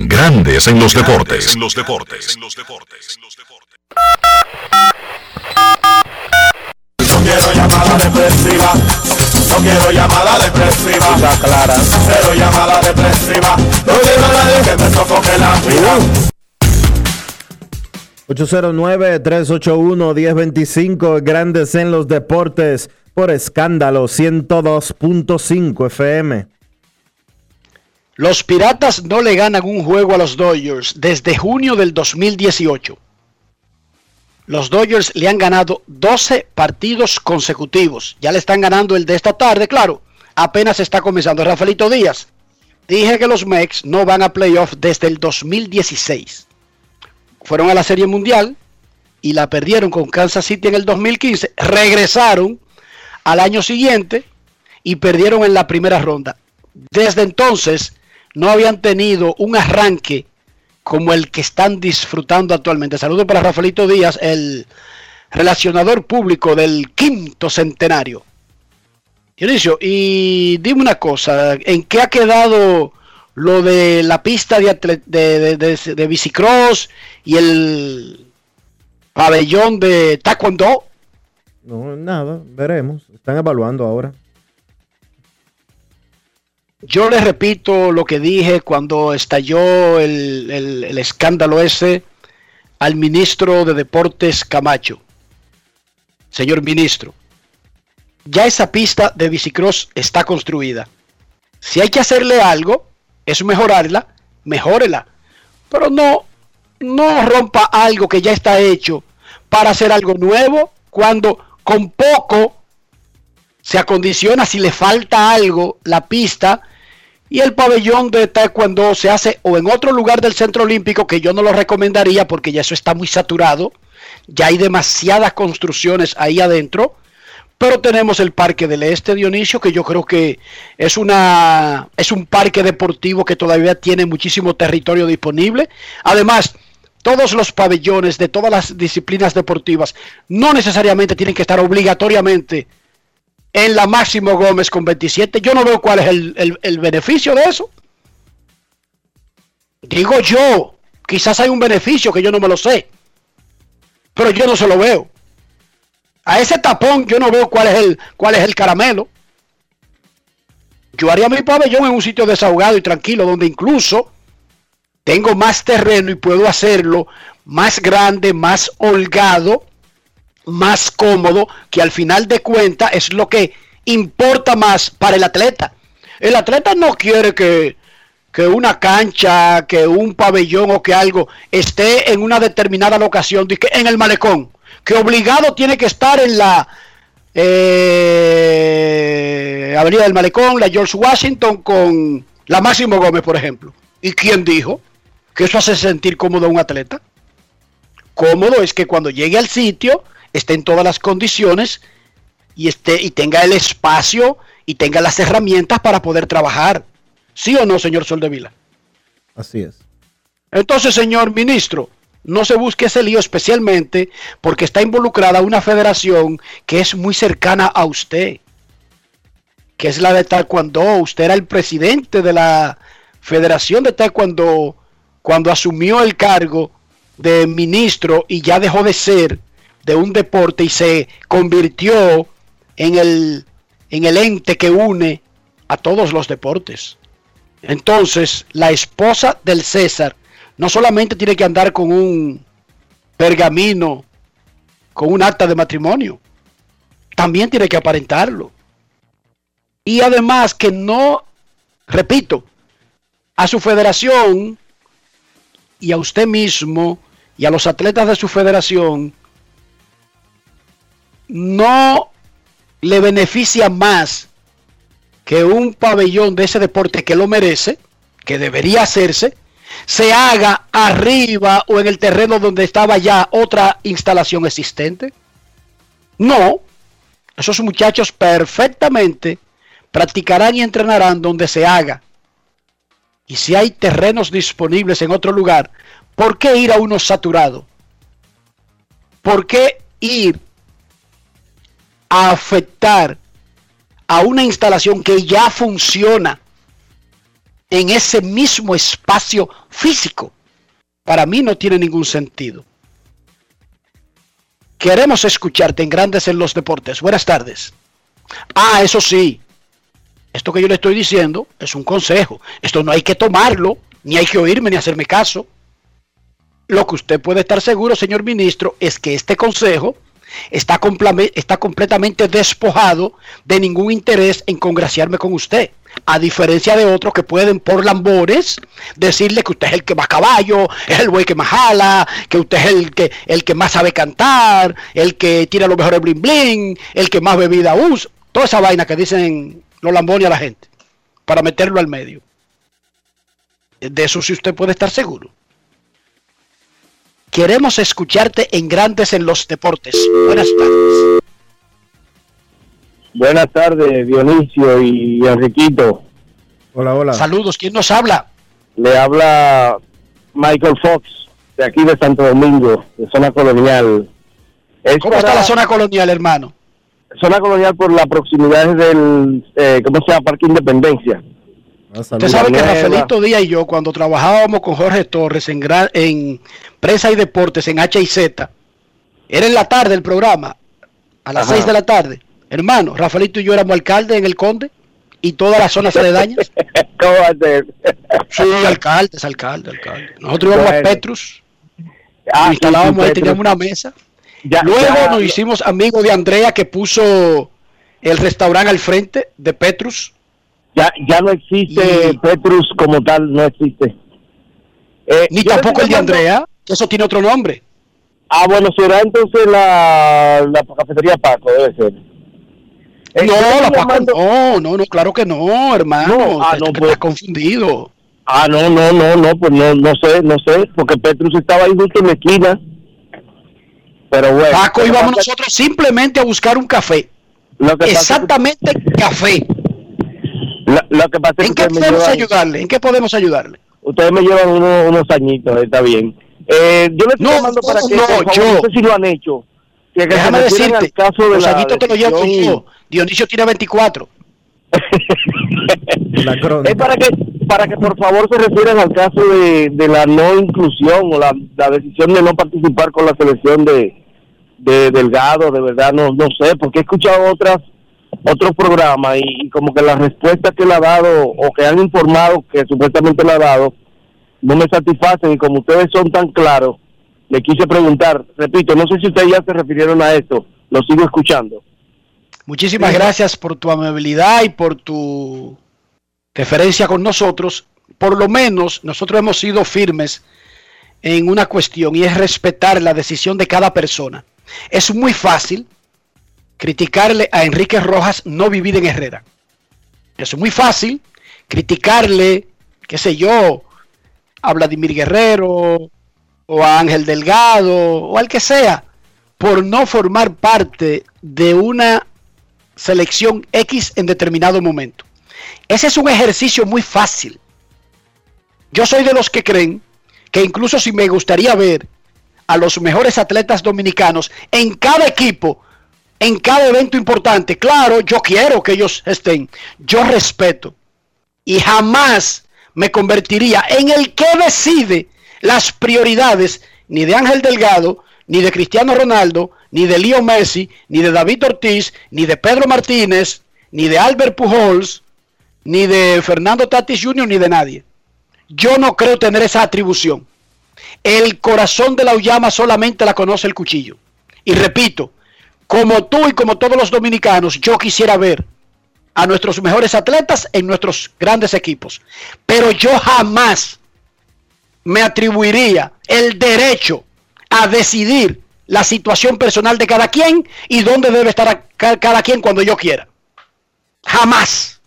Grandes en los deportes. En los deportes.
No quiero llamada depresiva. No quiero llamada depresiva. Está clara. Cero llamada depresiva. No quiero a nadie que me sofoque la vida.
809-381-1025, Grandes en los Deportes, por escándalo 102.5 FM.
Los Piratas no le ganan un juego a los Dodgers desde junio del 2018. Los Dodgers le han ganado 12 partidos consecutivos. Ya le están ganando el de esta tarde, claro. Apenas está comenzando. Rafaelito Díaz. Dije que los Mex no van a playoff desde el 2016. Fueron a la Serie Mundial y la perdieron con Kansas City en el 2015. Regresaron al año siguiente y perdieron en la primera ronda. Desde entonces no habían tenido un arranque como el que están disfrutando actualmente. Saludos para Rafaelito Díaz, el relacionador público del quinto centenario. Dionisio, y dime una cosa, ¿en qué ha quedado lo de la pista de, de, de, de- de bicicross y el pabellón de taekwondo?
No, nada, veremos. Están evaluando ahora.
Yo les repito lo que dije cuando estalló el, escándalo ese al ministro de Deportes Camacho. Señor ministro, ya esa pista de bicicross está construida. Si hay que hacerle algo, es mejorarla, mejórela. Pero no, no rompa algo que ya está hecho para hacer algo nuevo cuando con poco se acondiciona si le falta algo la pista y el pabellón de taekwondo se hace o en otro lugar del centro olímpico que yo no lo recomendaría porque ya eso está muy saturado, ya hay demasiadas construcciones ahí adentro, pero tenemos el Parque del Este Dionisio que yo creo que es una es un parque deportivo que todavía tiene muchísimo territorio disponible. Además, todos los pabellones de todas las disciplinas deportivas no necesariamente tienen que estar obligatoriamente en la Máximo Gómez con 27. Yo no veo cuál es el, el- el beneficio de eso. Digo yo, quizás hay un beneficio que yo no me lo sé, pero yo no se lo veo. A ese tapón yo no veo cuál es el, cuál es el caramelo. Yo haría mi pabellón en un sitio desahogado y tranquilo, donde incluso tengo más terreno y puedo hacerlo más grande, más holgado, más cómodo, que al final de cuentas es lo que importa más para el atleta. El atleta no quiere que, que una cancha, que un pabellón o que algo esté en una determinada locación, en el malecón, que obligado tiene que estar en la eh, Avenida del Malecón, la George Washington con la Máximo Gómez, por ejemplo. ¿Y quién dijo que eso hace sentir cómodo a un atleta? Cómodo es que cuando llegue al sitio esté en todas las condiciones y esté y tenga el espacio y tenga las herramientas para poder trabajar. ¿Sí o no, señor Soldevila?
Así es.
Entonces, señor ministro, no se busque ese lío especialmente porque está involucrada una federación que es muy cercana a usted, que es la de Taekwondo. Usted era el presidente de la Federación de Taekwondo cuando asumió el cargo de ministro y ya dejó de ser de un deporte y se convirtió en el, en el ente que une a todos los deportes. Entonces, la esposa del César no solamente tiene que andar con un pergamino, con un acta de matrimonio, también tiene que aparentarlo. Y además que no, repito, a su federación y a usted mismo y a los atletas de su federación no le beneficia más que un pabellón de ese deporte que lo merece, que debería hacerse, se haga arriba o en el terreno donde estaba ya otra instalación existente. No, esos muchachos perfectamente practicarán y entrenarán donde se haga. Y si hay terrenos disponibles en otro lugar, ¿por qué ir a uno saturado? ¿Por qué ir a afectar a una instalación que ya funciona en ese mismo espacio físico? Para mí no tiene ningún sentido. Queremos escucharte en Grandes en los Deportes. Buenas tardes. Ah, eso sí. Esto que yo le estoy diciendo es un consejo. Esto no hay que tomarlo, ni hay que oírme, ni hacerme caso. Lo que usted puede estar seguro, señor ministro, es que este consejo está, está completamente despojado de ningún interés en congraciarme con usted. A diferencia de otros que pueden por lambores decirle que usted es el que más caballo, es el güey que más jala, que usted es el que, el que más sabe cantar, el que tira lo mejor de bling bling, el que más bebida usa. Toda esa vaina que dicen los lambones a la gente para meterlo al medio. De eso sí usted puede estar seguro. Queremos escucharte en Grandes en los Deportes. Buenas tardes.
Buenas tardes, Dionisio y Enriquito.
Hola, hola.
Saludos, ¿quién nos habla?
Le habla Michael Fox, de aquí de Santo Domingo, de zona colonial.
Es ¿Cómo está la zona colonial, hermano?
Zona colonial por la proximidad del, eh, ¿cómo se llama? Parque Independencia.
Usted sabe que Rafaelito Díaz y yo, cuando trabajábamos con Jorge Torres en, gran, en Prensa y Deportes, en H y Z, era en la tarde el programa, a las 6 de la tarde. Hermano, Rafaelito y yo éramos alcalde en el Conde y todas las zonas aledañas. <laughs>
¿Cómo va a ser?
Sí, alcaldes, alcalde, alcalde. Nosotros íbamos a Petrus, ah, instalábamos ahí, teníamos una mesa. Luego nos hicimos amigos de Andrea que puso el restaurante al frente de Petrus.
Ya, ya no existe Petrus como tal, no existe.
Eh, Ni tampoco el de Andrea, eso tiene otro nombre.
Ah, bueno, será entonces la, la cafetería Paco, debe ser.
Eh, no, la Paco, no, no, no, claro que no, hermano. ah, no, pues, confundido.
Ah, no, no, no, no, pues no, no sé, no sé, porque Petrus estaba ahí justo en la esquina. Pero bueno.
Paco, íbamos nosotros simplemente a buscar un café. Exactamente café.
Lo, que pasa
¿En qué podemos ayudarle? ¿En qué podemos ayudarle?
Ustedes me llevan unos añitos, está bien. Eh, yo le estoy llamando para que, no, yo, no sé si lo han hecho.
Que, Déjame decirte, caso de los añitos te lo llevo yo. Dionisio tiene 24. <laughs>
es para que para que por favor se refieran al caso de, de la no inclusión o la, la, decisión de no participar con la selección de, de Delgado, de verdad no no sé, porque he escuchado otras otros programas y, como que las respuestas que le ha dado o que han informado que supuestamente le ha dado no me satisfacen y como ustedes son tan claros, le quise preguntar, repito, no sé si ustedes ya se refirieron a esto, lo sigo escuchando.
Muchísimas gracias por tu amabilidad y por tu referencia con nosotros. Por lo menos nosotros hemos sido firmes en una cuestión y es respetar la decisión de cada persona. Es muy fácil criticarle a Enrique Rojas no vivir en Herrera. Es muy fácil criticarle, qué sé yo, a Vladimir Guerrero o a Ángel Delgado o al que sea, por no formar parte de una selección X en determinado momento. Ese es un ejercicio muy fácil. Yo soy de los que creen que incluso si me gustaría ver a los mejores atletas dominicanos en cada equipo, en cada evento importante. Claro, yo quiero que ellos estén. Yo respeto. Y jamás me convertiría en el que decide las prioridades ni de Ángel Delgado, ni de Cristiano Ronaldo, ni de Leo Messi, ni de David Ortiz, ni de Pedro Martínez, ni de Albert Pujols, ni de Fernando Tatis Jr., ni de nadie. Yo no creo tener esa atribución. El corazón de la Ullama solamente la conoce el cuchillo. Y repito, como tú y como todos los dominicanos, yo quisiera ver a nuestros mejores atletas en nuestros grandes equipos. Pero yo jamás me atribuiría el derecho a decidir la situación personal de cada quien y dónde debe estar cada quien cuando yo quiera. Jamás.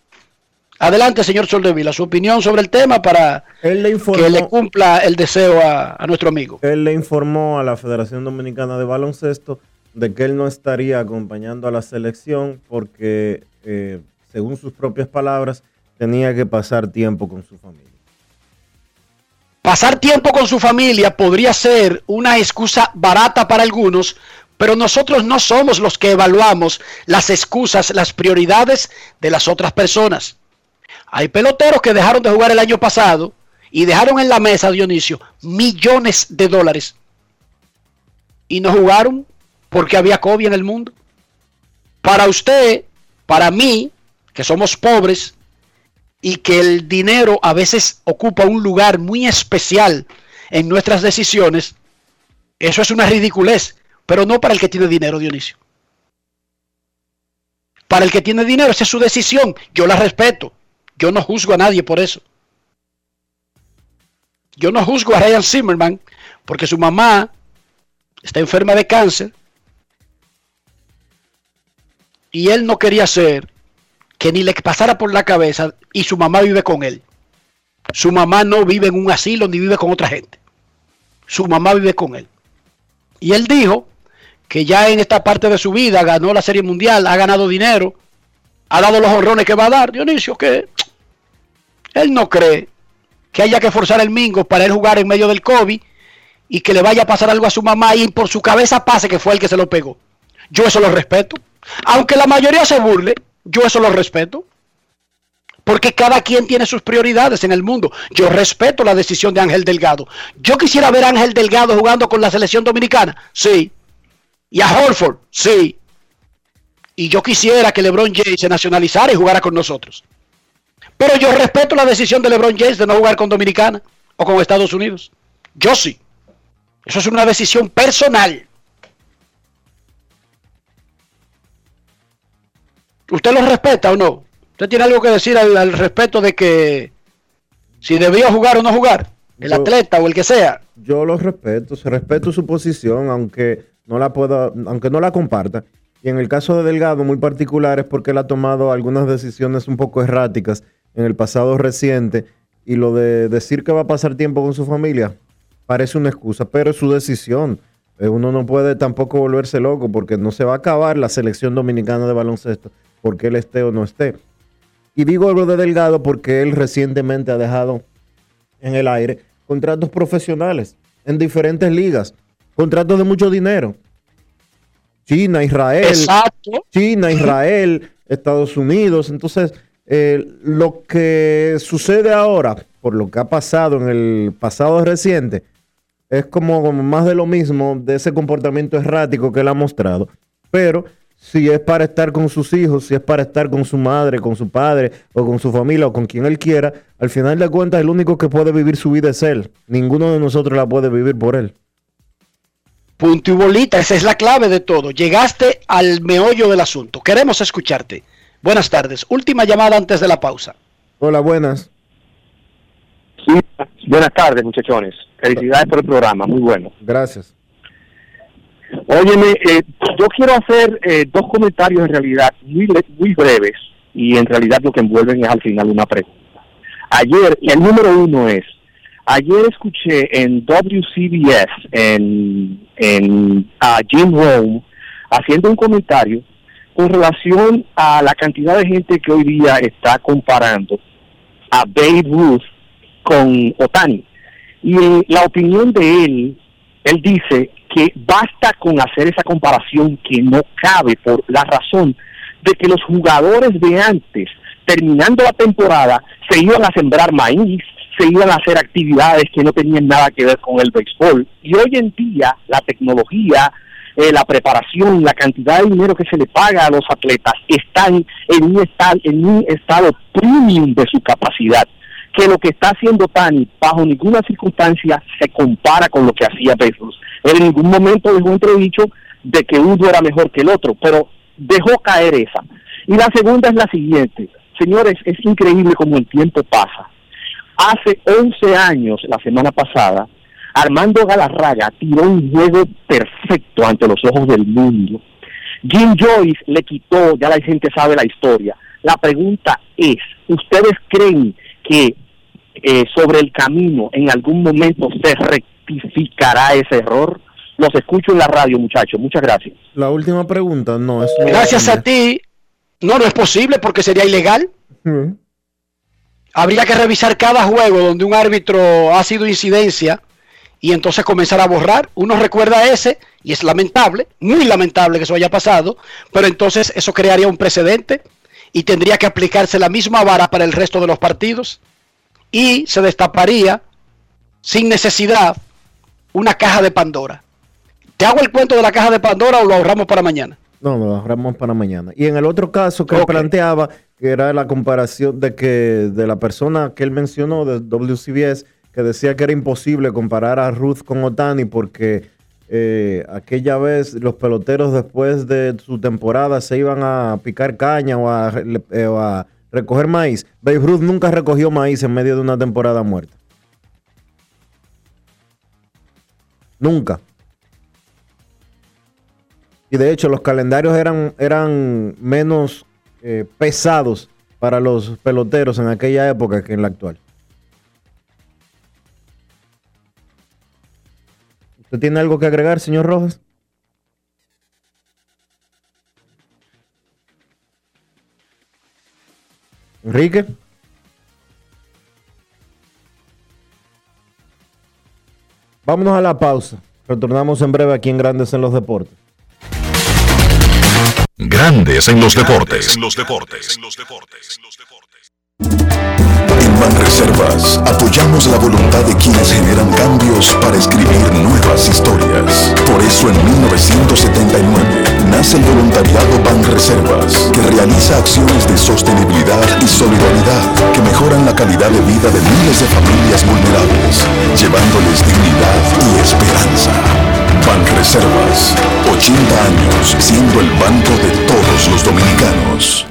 Adelante, señor Soldevila, su opinión sobre el tema para
Él le informó,
que le cumpla el deseo a, a nuestro amigo.
él le informó a la Federación Dominicana de Baloncesto de que él no estaría acompañando a la selección porque, eh, según sus propias palabras, tenía que pasar tiempo con su familia.
Pasar tiempo con su familia podría ser una excusa barata para algunos, pero nosotros no somos los que evaluamos las excusas, las prioridades de las otras personas. Hay peloteros que dejaron de jugar el año pasado y dejaron en la mesa, Dionisio, millones de dólares. Y no jugaron porque había COVID en el mundo. Para usted, para mí, que somos pobres y que el dinero a veces ocupa un lugar muy especial en nuestras decisiones, eso es una ridiculez, pero no para el que tiene dinero, Dionisio. Para el que tiene dinero, esa es su decisión, yo la respeto. Yo no juzgo a nadie por eso. Yo no juzgo a Ryan Zimmerman porque su mamá está enferma de cáncer y él no quería ser que ni le pasara por la cabeza y su mamá vive con él. Su mamá no vive en un asilo ni vive con otra gente. Su mamá vive con él. Y él dijo que ya en esta parte de su vida ganó la Serie Mundial, ha ganado dinero, ha dado los honrones que va a dar. Dionisio, que él no cree que haya que forzar el mingo para él jugar en medio del COVID y que le vaya a pasar algo a su mamá y por su cabeza pase que fue el que se lo pegó. Yo eso lo respeto. Aunque la mayoría se burle, yo eso lo respeto. Porque cada quien tiene sus prioridades en el mundo. Yo respeto la decisión de Ángel Delgado. Yo quisiera ver a Ángel Delgado jugando con la selección dominicana. Sí. Y a Horford. Sí. Y yo quisiera que LeBron James se nacionalizara y jugara con nosotros. Pero yo respeto la decisión de LeBron James de no jugar con Dominicana o con Estados Unidos. Yo sí. Eso es una decisión personal. ¿Usted lo respeta o no? ¿Usted tiene algo que decir al, al respecto de que si debía jugar o no jugar? El
Yo-
atleta o el que sea.
Yo lo respeto, respeto su posición, aunque no la pueda, aunque no la comparta. Y en el caso de Delgado, muy particular, es porque él ha tomado algunas decisiones un poco erráticas en el pasado reciente. Y lo de decir que va a pasar tiempo con su familia parece una excusa, pero es su decisión. Eh, Uno no puede tampoco volverse loco porque no se va a acabar la selección dominicana de baloncesto porque él esté o no esté. Y digo lo de Delgado porque él recientemente ha dejado en el aire contratos profesionales en diferentes ligas, contratos de mucho dinero. China, Israel,
Exacto.
China, Israel, <laughs> Estados Unidos. Entonces, eh, lo que sucede ahora, por lo que ha pasado en el pasado reciente, es como, como más de lo mismo de ese comportamiento errático que él ha mostrado. Pero si es para estar con sus hijos, si es para estar con su madre, con su padre, o con su familia, o con quien él quiera, al final de cuentas el único que puede vivir su vida es él. Ninguno de nosotros la puede vivir por él.
Punto y bolita, esa es la clave de todo. Llegaste al meollo del asunto. Queremos escucharte. Buenas tardes. Última llamada antes de la pausa.
Hola, buenas.
Sí, buenas tardes, muchachones. Felicidades por el programa, muy bueno.
Gracias.
Óyeme, eh, yo quiero hacer eh, dos comentarios en realidad muy, muy breves y en realidad lo que envuelven es al final una pregunta. Ayer, y el número uno es, ayer escuché en WCBS, en, en a Jim Rome, haciendo un comentario con relación a la cantidad de gente que hoy día está comparando a Babe Ruth con Otani. Y la opinión de él, él dice que basta con hacer esa comparación que no cabe por la razón de que los jugadores de antes, terminando la temporada, se iban a sembrar maíz, se iban a hacer actividades que no tenían nada que ver con el béisbol. Y hoy en día la tecnología, eh, la preparación, la cantidad de dinero que se le paga a los atletas están en un, estado, en un estado premium de su capacidad que lo que está haciendo Tani bajo ninguna circunstancia se compara con lo que hacía Bezos. En ningún momento dejó entredicho de que uno era mejor que el otro, pero dejó caer esa. Y la segunda es la siguiente. Señores, es increíble como el tiempo pasa. Hace 11 años, la semana pasada, Armando Galarraga tiró un juego perfecto ante los ojos del mundo. Jim Joyce le quitó, ya la gente sabe la historia, La pregunta es, ¿ustedes creen que eh, sobre el camino en algún momento se rectificará ese error? Los escucho en la radio, muchachos. Muchas gracias.
La última pregunta, no es.
Gracias a ti. No, no es posible porque sería ilegal.
Mm.
Habría que revisar cada juego donde un árbitro ha sido incidencia y entonces comenzar a borrar. Uno recuerda ese y es lamentable, muy lamentable que eso haya pasado, pero entonces eso crearía un precedente y tendría que aplicarse la misma vara para el resto de los partidos y se destaparía sin necesidad una caja de Pandora. ¿Te hago el cuento de la caja de Pandora o lo ahorramos para mañana?
No, lo ahorramos para mañana. Y en el otro caso que él planteaba, que era la comparación de que de la persona que él mencionó de WCBS, que decía que era imposible comparar a Ruth con Otani porque eh, aquella vez los peloteros después de su temporada se iban a picar caña o a, eh, o a recoger maíz. Babe Ruth nunca recogió maíz en medio de una temporada muerta. Nunca. Y de hecho los calendarios eran, eran menos eh, pesados para los peloteros en aquella época que en la actual. ¿Usted tiene algo que agregar, señor Rojas? Enrique. Vámonos a la pausa. Retornamos en breve aquí en Grandes en los Deportes.
Grandes en los deportes. En los deportes.
En Apoyamos la voluntad de quienes generan cambios para escribir nuevas historias. Por eso en 1979 nace el voluntariado Banreservas, que realiza acciones de sostenibilidad y solidaridad que mejoran la calidad de vida de miles de familias vulnerables, llevándoles dignidad y esperanza. Banreservas, 80 años siendo el banco de todos los dominicanos.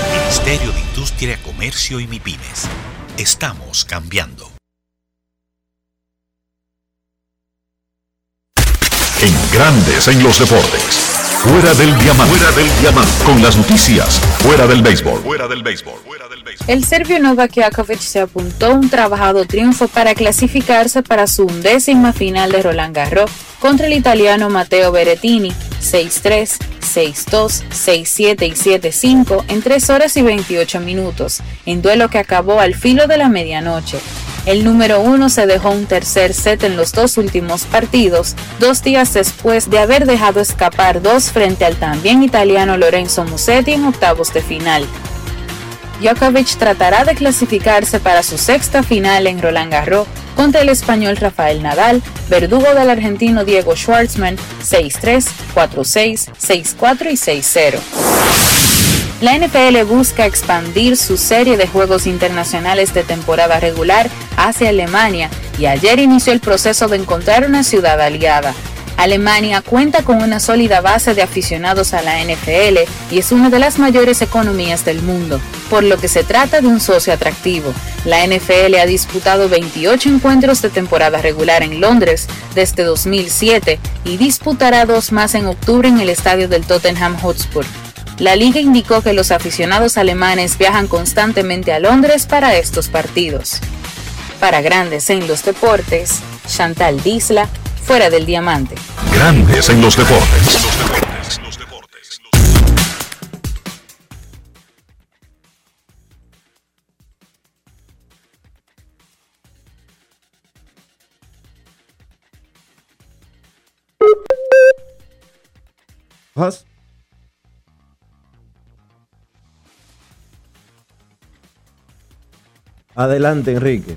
Ministerio de Industria, Comercio y MIPIMES. Estamos cambiando.
En Grandes en los deportes. Fuera del diamante. Fuera del diamante. Con las noticias. Fuera del béisbol. Fuera del béisbol.
El serbio Novak Djokovic se apuntó un trabajado triunfo para clasificarse para su undécima final de Roland Garros contra el italiano Matteo Berrettini 6-3, 6-2, 6-7 y 7-5 en 3 horas y 28 minutos, en duelo que acabó al filo de la medianoche. El número uno se dejó un tercer set en los dos últimos partidos, dos días después de haber dejado escapar dos frente al también italiano Lorenzo Musetti en octavos de final. Djokovic tratará de clasificarse para su sexta final en Roland Garros contra el español Rafael Nadal, verdugo del argentino Diego Schwartzman 6-3, 4-6, 6-4 y 6-0. La NFL busca expandir su serie de juegos internacionales de temporada regular hacia Alemania y ayer inició el proceso de encontrar una ciudad aliada. Alemania cuenta con una sólida base de aficionados a la NFL y es una de las mayores economías del mundo, por lo que se trata de un socio atractivo. La NFL ha disputado 28 encuentros de temporada regular en Londres desde 2007 y disputará dos más en octubre en el estadio del Tottenham Hotspur. La liga indicó que los aficionados alemanes viajan constantemente a Londres para estos partidos. Para Grandes en los Deportes, Chantal Disla, fuera del diamante.
Grandes en los deportes.
Los deportes, los deportes, Adelante, Enrique.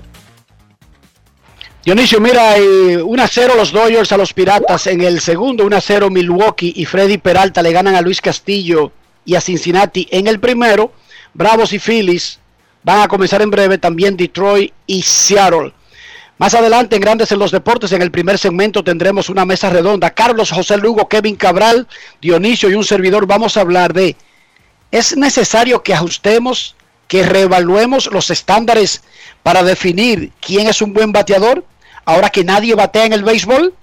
Dionisio, mira, eh, 1 a 0 los Dodgers a los Piratas en el segundo, 1 a 0 Milwaukee y Freddy Peralta le ganan a Luis Castillo y a Cincinnati en el primero. Bravos y Phillies van a comenzar en breve también Detroit y Seattle. Más adelante en Grandes en los Deportes, en el primer segmento tendremos una mesa redonda. Carlos José Lugo, Kevin Cabral, Dionisio y un servidor. Vamos a hablar de, ¿es necesario que ajustemos, que reevaluemos los estándares para definir quién es un buen bateador? Ahora que nadie batea en el béisbol.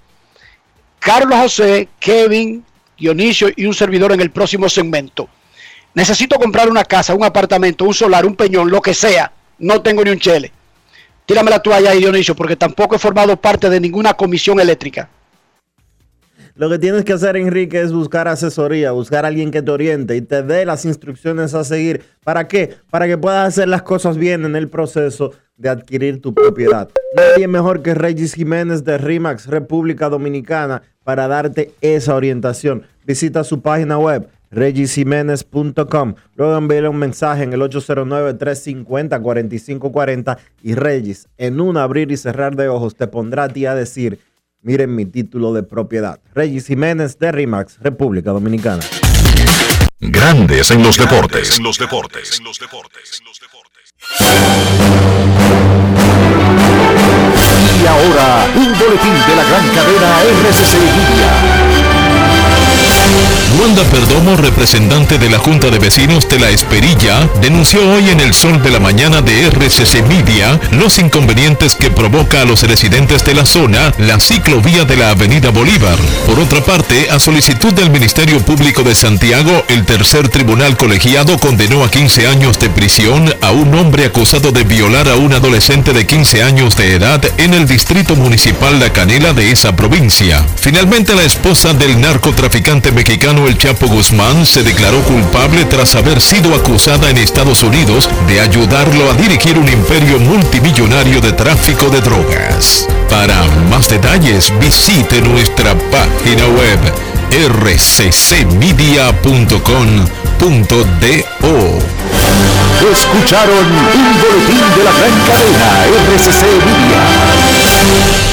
Carlos José, Kevin, Dionisio y un servidor en el próximo segmento. Necesito comprar una casa, un apartamento, un solar, un peñón, lo que sea. No tengo ni un chele. Tírame la toalla ahí, Dionisio, porque tampoco he formado parte de ninguna comisión eléctrica.
Lo que tienes que hacer, Enrique, es buscar asesoría, buscar a alguien que te oriente y te dé las instrucciones a seguir. ¿Para qué? Para que puedas hacer las cosas bien en el proceso de adquirir tu propiedad. Nadie mejor que Regis Jiménez de RIMAX, República Dominicana, para darte esa orientación. Visita su página web regisjiménez.com. Luego envíale un mensaje en el 809-350-4540 y Regis, en un abrir y cerrar de ojos, te pondrá a ti a decir, miren mi título de propiedad. Regis Jiménez de RIMAX, República Dominicana.
Grandes en los deportes.
En los deportes. En los deportes.
Y ahora, un boletín de la gran cadena RCC Media.
Wanda Perdomo, representante de la Junta de Vecinos de La Esperilla, denunció hoy en el sol de la mañana de RCC Media los inconvenientes que provoca a los residentes de la zona la ciclovía de la Avenida Bolívar. Por otra parte, a solicitud del Ministerio Público de Santiago, el tercer tribunal colegiado condenó a 15 años de prisión a un hombre acusado de violar a un adolescente de 15 años de edad en el distrito municipal La Canela de esa provincia. Finalmente, la esposa del narcotraficante mexicano El Chapo Guzmán se declaró culpable tras haber sido acusada en Estados Unidos de ayudarlo a dirigir un imperio multimillonario de tráfico de drogas. Para más detalles visite nuestra página web rccmedia.com.do.
Escucharon un boletín de la gran cadena RCC Media.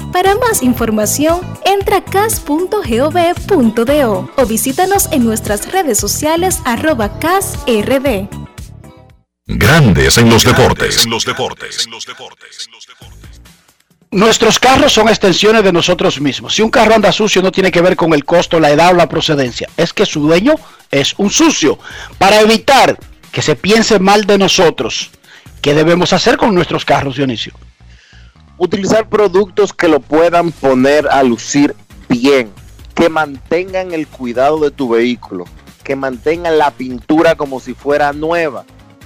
Para más información, entra a cas.gov.do o visítanos en nuestras redes sociales arroba casrd.
Grandes en los deportes.
En los deportes. En los deportes.
Nuestros carros son extensiones de nosotros mismos. Si un carro anda sucio no tiene que ver con el costo, la edad o la procedencia. Es que su dueño es un sucio. Para evitar que se piense mal de nosotros, ¿qué debemos hacer con nuestros carros, Dionisio?
Utilizar productos que lo puedan poner a lucir bien, que mantengan el cuidado de tu vehículo, que mantengan la pintura como si fuera nueva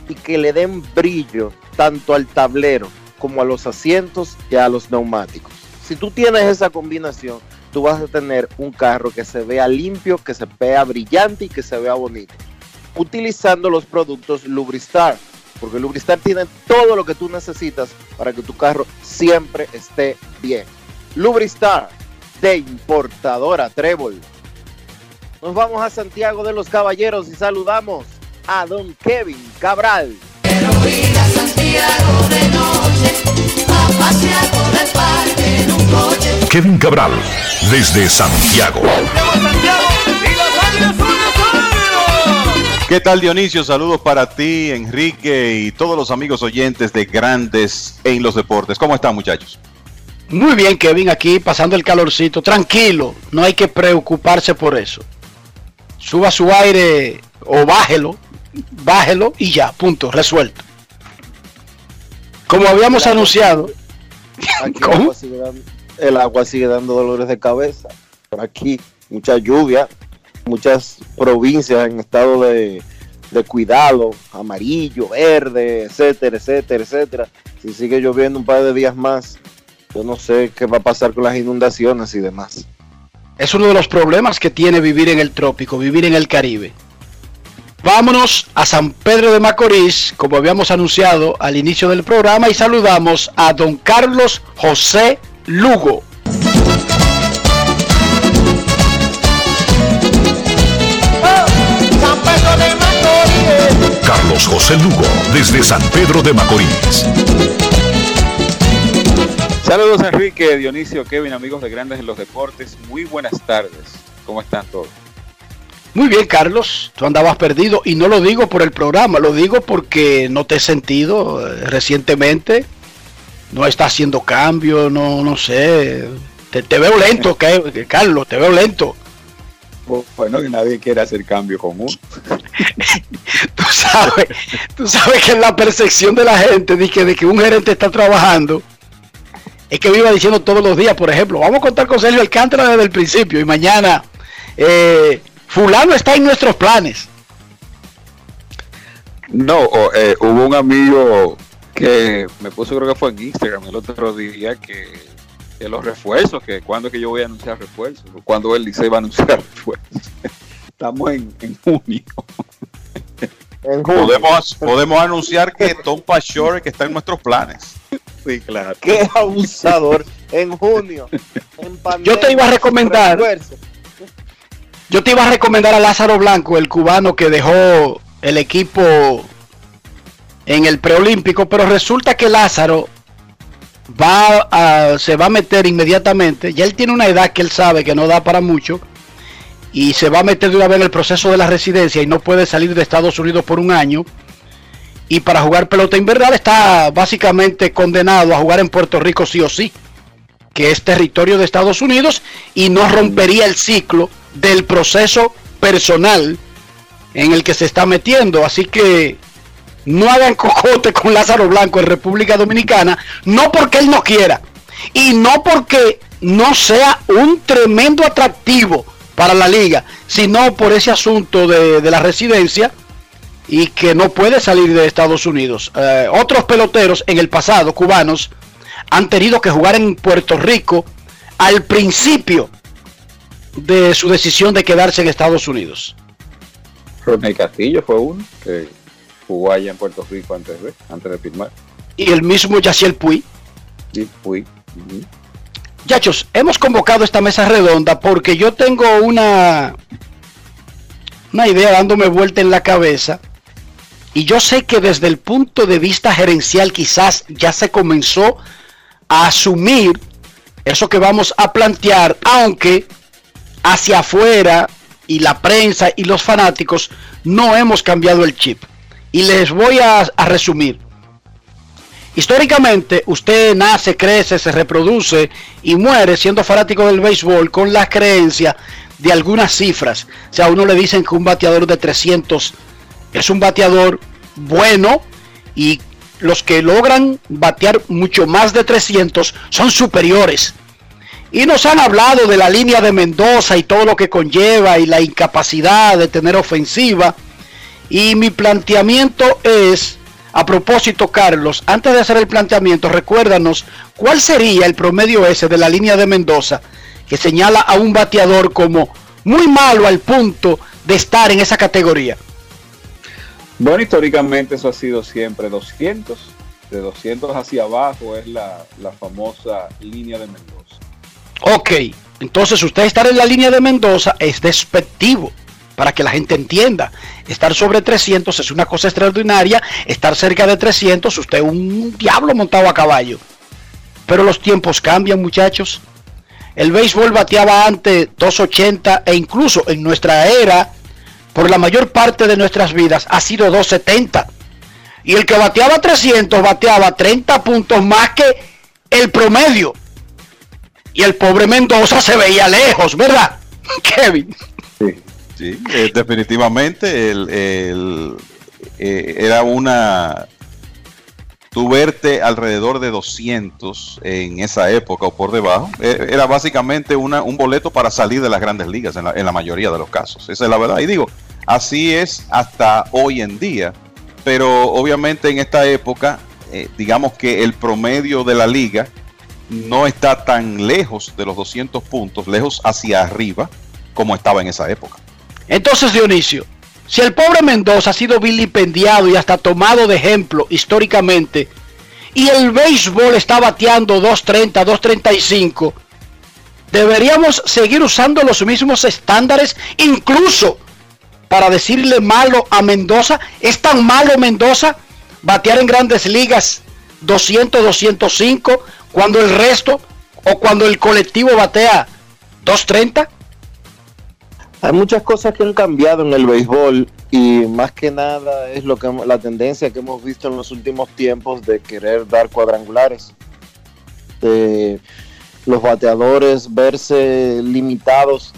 y que le den brillo tanto al tablero como a los asientos y a los neumáticos. Si tú tienes esa combinación, tú vas a tener un carro que se vea limpio, que se vea brillante y que se vea bonito. Utilizando los productos Lubristar.
Porque Lubristar tiene todo lo que tú necesitas para que tu carro siempre esté bien. Lubristar de importadora Trébol. Nos vamos a Santiago de los Caballeros y saludamos a don Kevin Cabral.
Kevin Cabral, desde Santiago.
¿Qué tal Dionisio? Saludos para ti, Enrique y todos los amigos oyentes de Grandes en los Deportes. ¿Cómo están muchachos?
Muy bien, Kevin, aquí pasando el calorcito. Tranquilo, no hay que preocuparse por eso. Suba su aire o bájelo, bájelo y ya, punto, resuelto. Como habíamos anunciado,
Aquí el agua, sigue dando, el agua sigue dando dolores de cabeza. Por aquí, mucha lluvia, muchas provincias en estado de, de cuidado, amarillo, verde, etcétera, etcétera, etcétera. Si sigue lloviendo un par de días más, yo no sé qué va a pasar con las inundaciones y demás.
es uno de los problemas que tiene vivir en el trópico, vivir en el Caribe. Vámonos a San Pedro de Macorís, como habíamos anunciado al inicio del programa, y saludamos a don Carlos José Lugo.
Carlos José Lugo, desde San Pedro de Macorís.
Saludos Enrique, Dionisio, Kevin, amigos de Grandes en los Deportes. Muy buenas tardes. ¿Cómo están todos?
Muy bien, Carlos, tú andabas perdido y no lo digo por el programa, lo digo porque no te he sentido eh, recientemente. No está haciendo cambio, no, no sé. Te, te veo lento, que- Carlos, te veo lento.
Bueno, que nadie quiere hacer cambio con uno. <laughs>
Tú sabes, tú sabes que la percepción de la gente de que, de que un gerente está trabajando es que viva diciendo todos los días, por ejemplo, vamos a contar con Sergio Alcántara desde el principio y mañana eh, fulano está en nuestros planes.
No, eh, hubo un amigo que me puso, creo que fue en Instagram el otro día, que, que los refuerzos, que cuando es que yo voy a anunciar refuerzos, o cuando él dice va a anunciar <laughs> refuerzos. Estamos en, en junio.
Podemos, podemos anunciar que Tom Pashore que está en nuestros planes.
Sí, claro.
Qué abusador. en junio. en
Yo te iba a recomendar,
refuerzo.
yo te iba a recomendar a Lázaro Blanco, el cubano que dejó el equipo en el preolímpico, pero resulta que Lázaro va a, se va a meter inmediatamente. Ya él tiene una edad que él sabe que no da para mucho y se va a meter de una vez en el proceso de la residencia y no puede salir de Estados Unidos por un año. Y para jugar pelota invernal está básicamente condenado a jugar en Puerto Rico sí o sí, que es territorio de Estados Unidos y no rompería el ciclo del proceso personal en el que se está metiendo. Así que no hagan cojote con Lázaro Blanco en República Dominicana, no porque él no quiera y no porque no sea un tremendo atractivo para la liga, sino por ese asunto de, la residencia y que no puede salir de Estados Unidos. Eh, otros peloteros en el pasado, cubanos, han tenido que jugar en Puerto Rico al principio de su decisión de quedarse en Estados Unidos.
Rodney Castillo fue uno que jugó allá en Puerto Rico antes de, antes de firmar.
Y el mismo Yaciel Puy.
Sí, fui. Ujú.
Muchachos, hemos convocado esta mesa redonda porque yo tengo una, una idea dándome vuelta en la cabeza y yo sé que desde el punto de vista gerencial quizás ya se comenzó a asumir eso que vamos a plantear, aunque hacia afuera y la prensa y los fanáticos no hemos cambiado el chip. Y les voy a, resumir. Históricamente, usted nace, crece, se reproduce y muere siendo fanático del béisbol con la creencia de algunas cifras. O sea, a uno le dicen que un bateador de 300 es un bateador bueno y los que logran batear mucho más de 300 son superiores. Y nos han hablado de la línea de Mendoza y todo lo que conlleva y la incapacidad de tener ofensiva. Y mi planteamiento es, a propósito, Carlos, antes de hacer el planteamiento, recuérdanos cuál sería el promedio ese de la línea de Mendoza que señala a un bateador como muy malo al punto de estar en esa categoría.
Bueno, históricamente eso ha sido siempre 200. De 200 hacia abajo es la, la famosa línea de Mendoza.
Ok, entonces usted estar en la línea de Mendoza es despectivo, para que la gente entienda. Estar sobre 300 es una cosa extraordinaria, estar cerca de 300, usted es un diablo montado a caballo. Pero los tiempos cambian, muchachos. El béisbol bateaba antes 280 e incluso en nuestra era, por la mayor parte de nuestras vidas, ha sido 270. Y el que bateaba 300 bateaba 30 puntos más que el promedio. Y el pobre Mendoza se veía lejos, ¿verdad? <laughs> Kevin.
Eh, definitivamente el, eh, era una... Tu verte alrededor de 200 en esa época o por debajo, eh, era básicamente una, un boleto para salir de las grandes ligas en la, en la mayoría de los casos. Esa es la verdad. Y digo, así es hasta hoy en día. Pero obviamente en esta época, digamos que el promedio de la liga no está tan lejos de los 200 puntos, lejos hacia arriba, como estaba en esa época.
Entonces, Dionisio, si el pobre Mendoza ha sido vilipendiado y hasta tomado de ejemplo históricamente, y el béisbol está bateando 230, 235, deberíamos seguir usando los mismos estándares, incluso para decirle malo a Mendoza. ¿Es tan malo Mendoza batear en grandes ligas 200, 205 cuando el resto o cuando el colectivo batea 230?
Hay muchas cosas que han cambiado en el béisbol y más que nada es lo que la tendencia que hemos visto en los últimos tiempos de querer dar cuadrangulares. Los bateadores verse limitados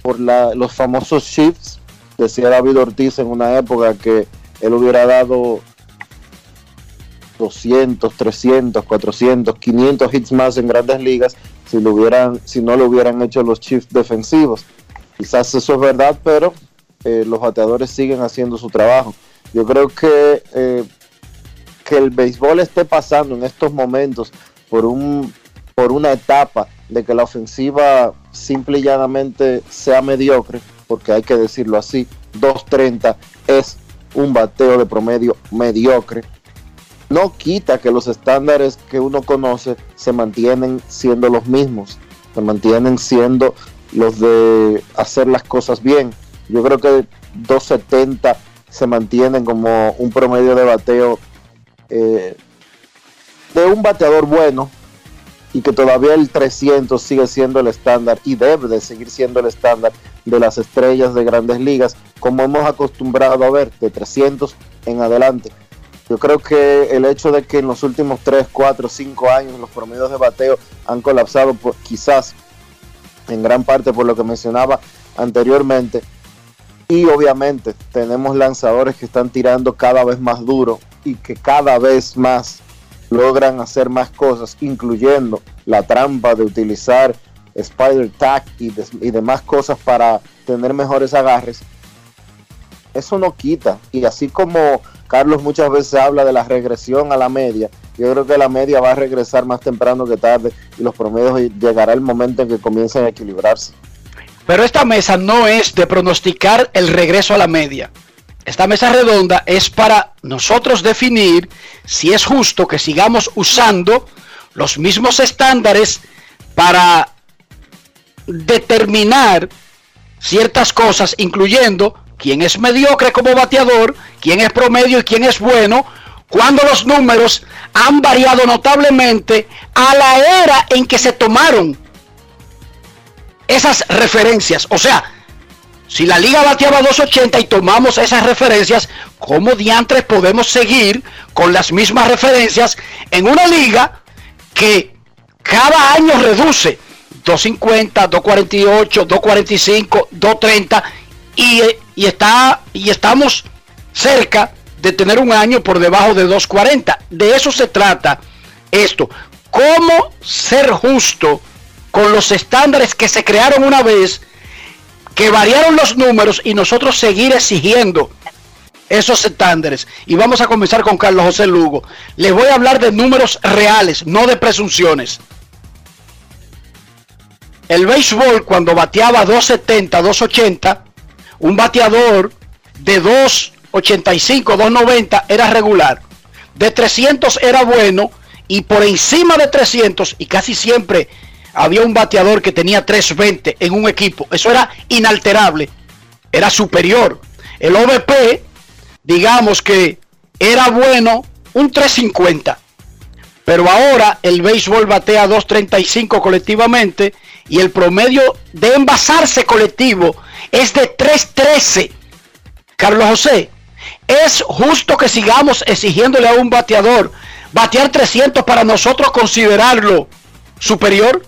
por la- los famosos shifts. Decía David Ortiz en una época que él hubiera dado 200, 300, 400, 500 hits más en grandes ligas si, lo hubieran, si no lo hubieran hecho los shifts defensivos. Quizás eso es verdad, pero eh, los bateadores siguen haciendo su trabajo. Yo creo que, eh, que el béisbol esté pasando en estos momentos por, un, por una etapa de que la ofensiva simple y llanamente sea mediocre, porque hay que decirlo así, 2.30 es un bateo de promedio mediocre. No quita que los estándares que uno conoce se mantienen siendo los mismos, se mantienen siendo los de hacer las cosas bien. Yo creo que 270 se mantienen como un promedio de bateo eh, de un bateador bueno y que todavía el 300 sigue siendo el estándar y debe de seguir siendo el estándar de las estrellas de grandes ligas como hemos acostumbrado a ver de 300 en adelante. Yo creo que el hecho de que en los últimos 3, 4, 5 años los promedios de bateo han colapsado por, quizás en gran parte por lo que mencionaba anteriormente. Y obviamente tenemos lanzadores que están tirando cada vez más duro y que cada vez más logran hacer más cosas, incluyendo la trampa de utilizar Spider Tag y, y demás cosas para tener mejores agarres. Eso no quita. Y así como Carlos muchas veces habla de la regresión a la media, yo creo que la media va a regresar más temprano que tarde y los promedios llegará el momento en que comiencen a equilibrarse.
Pero esta mesa no es de pronosticar el regreso a la media. Esta mesa redonda es para nosotros definir si es justo que sigamos usando los mismos estándares para determinar ciertas cosas, incluyendo quién es mediocre como bateador, quién es promedio y quién es bueno, cuando los números han variado notablemente a la era en que se tomaron esas referencias. O sea, si la liga bateaba 280 y tomamos esas referencias, ¿cómo diantres podemos seguir con las mismas referencias en una liga que cada año reduce 250, 248, 245, 230 y, eh, y está y estamos cerca de tener un año por debajo de 240. De eso se trata esto. ¿Cómo ser justo con los estándares que se crearon una vez, que variaron los números y nosotros seguir exigiendo esos estándares? Y vamos a comenzar con Carlos José Lugo. Les voy a hablar de números reales, no de presunciones. El béisbol cuando bateaba 270, 280, un bateador de 285, 290 era regular. De 300 era bueno y por encima de 300 y casi siempre había un bateador que tenía 320 en un equipo. Eso era inalterable. Era superior. El OVP, digamos que era bueno un 350. Pero ahora el béisbol batea 235 colectivamente y el promedio de envasarse colectivo es de 313. Carlos José, es justo que sigamos exigiéndole a un bateador batear 300 para nosotros considerarlo superior.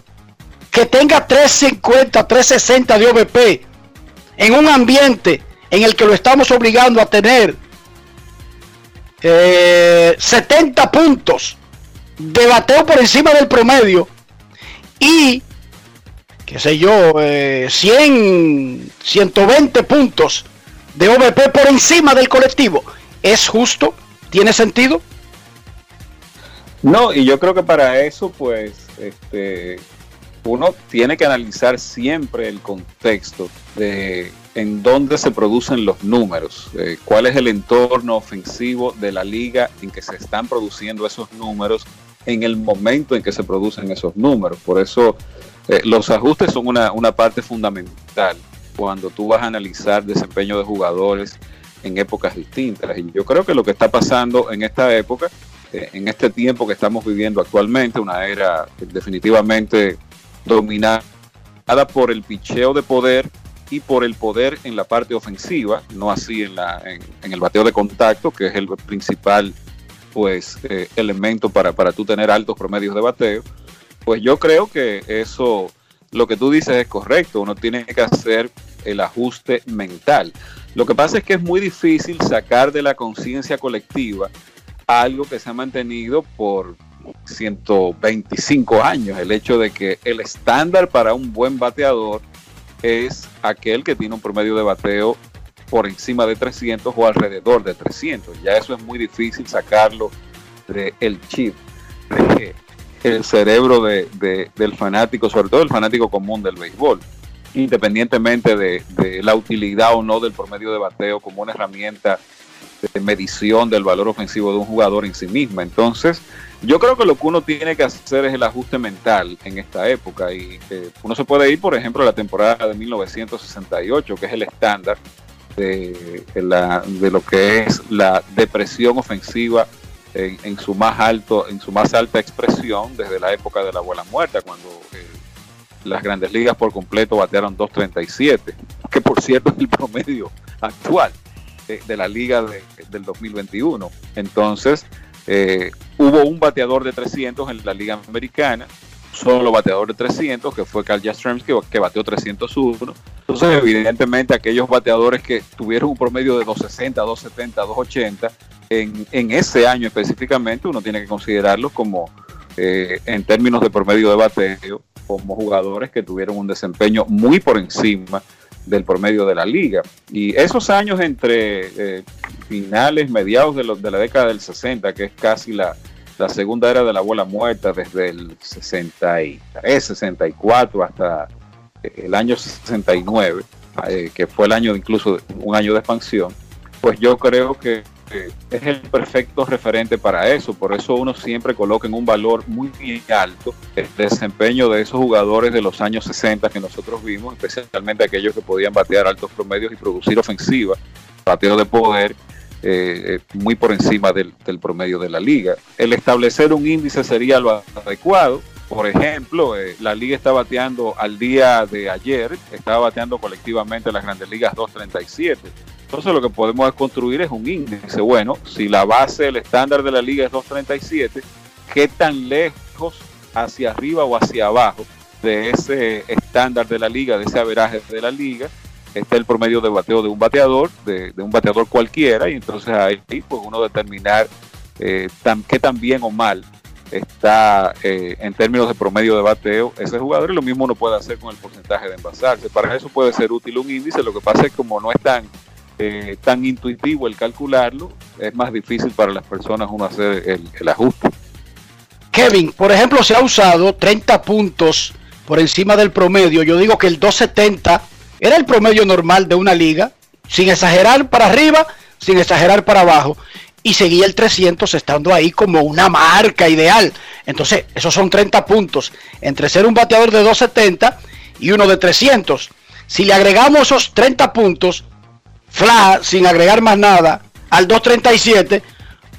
Que tenga 350, 360 de OVP en un ambiente en el que lo estamos obligando a tener eh, 70 puntos de bateo por encima del promedio y qué sé yo, eh, 100, 120 puntos de OVP por encima del colectivo. ¿Es justo? ¿Tiene sentido?
No, y yo creo que para eso, pues, este, uno tiene que analizar siempre el contexto de en dónde se producen los números, eh, cuál es el entorno ofensivo de la liga en que se están produciendo esos números en el momento en que se producen esos números. Por eso eh, los ajustes son una, una parte fundamental cuando tú vas a analizar desempeño de jugadores en épocas distintas. Y yo creo que lo que está pasando en esta época, eh, en este tiempo que estamos viviendo actualmente, una era definitivamente dominada por el picheo de poder y por el poder en la parte ofensiva, no así en, la, en, el bateo de contacto, que es el principal pues eh, elemento para, para tú tener altos promedios de bateo, pues yo creo que eso, lo que tú dices es correcto, uno tiene que hacer el ajuste mental. Lo que pasa es que es muy difícil sacar de la conciencia colectiva algo que se ha mantenido por 125 años, el hecho de que el estándar para un buen bateador es aquel que tiene un promedio de bateo por encima de 300 o alrededor de 300. Ya eso es muy difícil sacarlo del chip, del cerebro del fanático, sobre todo el fanático común del béisbol, independientemente de, de la utilidad o no del promedio de bateo como una herramienta de medición del valor ofensivo de un jugador en sí misma. Entonces, yo creo que lo que uno tiene que hacer es el ajuste mental en esta época y eh, uno se puede ir, por ejemplo, a la temporada de 1968, que es el estándar de, la, de lo que es la depresión ofensiva en, su más alto, en su más alta expresión desde la época de la abuela muerta, cuando eh, las grandes ligas por completo batearon 2.37, que por cierto es el promedio actual de, la liga del 2021. Entonces, eh, hubo un bateador de 300 en la liga americana, solo bateador de 300, que fue Carl Jastrzemski, que bateó 301. Entonces, evidentemente, aquellos bateadores que tuvieron un promedio de 260, 270, 280, en, en ese año específicamente, uno tiene que considerarlos como, eh, en términos de promedio de bateo, como jugadores que tuvieron un desempeño muy por encima del promedio de la liga. Y esos años entre eh, finales, mediados de, los, de la década del 60, que es casi la, la segunda era de la bola muerta, desde el 63, 64 hasta el año 69, eh, que fue el año incluso un año de expansión, pues yo creo que es el perfecto referente para eso. Por eso uno siempre coloca en un valor muy alto el desempeño de esos jugadores de los años 60 que nosotros vimos, especialmente aquellos que podían batear altos promedios y producir ofensiva, bateo de poder. Eh, muy por encima del, promedio de la liga. El establecer un índice sería lo adecuado, por ejemplo, eh, la liga está bateando al día de ayer, estaba bateando colectivamente las grandes ligas 237. Entonces lo que podemos construir es un índice. Bueno, si la base, el estándar de la liga es 237, ¿qué tan lejos hacia arriba o hacia abajo de ese estándar de la liga, de ese averaje de la liga, está el promedio de bateo de un bateador, de, un bateador cualquiera, y entonces ahí pues uno determinar eh, qué tan bien o mal está eh, en términos de promedio de bateo ese jugador y lo mismo uno puede hacer con el porcentaje de envasarse. Para eso puede ser útil un índice, lo que pasa es que como no es tan eh, tan intuitivo el calcularlo, es más difícil para las personas uno hacer el, ajuste.
Kevin, por ejemplo, se ha usado 30 puntos por encima del promedio. Yo digo que el 270 era el promedio normal de una liga. Sin exagerar para arriba, sin exagerar para abajo, y seguía el 300 estando ahí como una marca ideal. Entonces, esos son 30 puntos entre ser un bateador de 270 y uno de 300. Si le agregamos esos 30 puntos, fla, sin agregar más nada, al 237,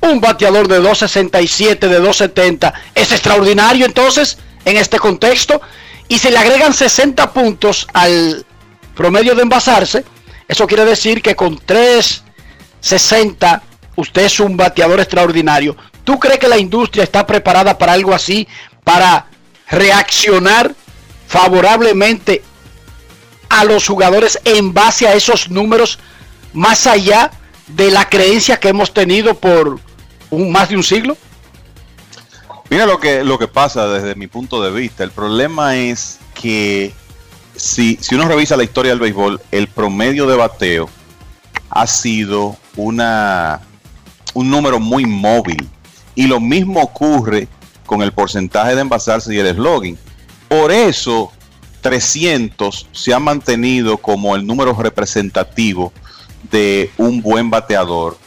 un bateador de 267, de 270, es extraordinario entonces en este contexto. Y si le agregan 60 puntos al promedio de envasarse, eso quiere decir que con 360 usted es un bateador extraordinario. ¿Tú crees que la industria está preparada para algo así? Para reaccionar favorablemente a los jugadores en base a esos números, más allá de la creencia que hemos tenido por un, más de un siglo?
Mira lo que, lo que pasa desde mi punto de vista. El problema es que si, uno revisa la historia del béisbol, el promedio de bateo ha sido una, un número muy móvil. Y lo mismo ocurre con el porcentaje de envasarse y el slogan. Por eso 300 se ha mantenido como el número representativo de un buen bateador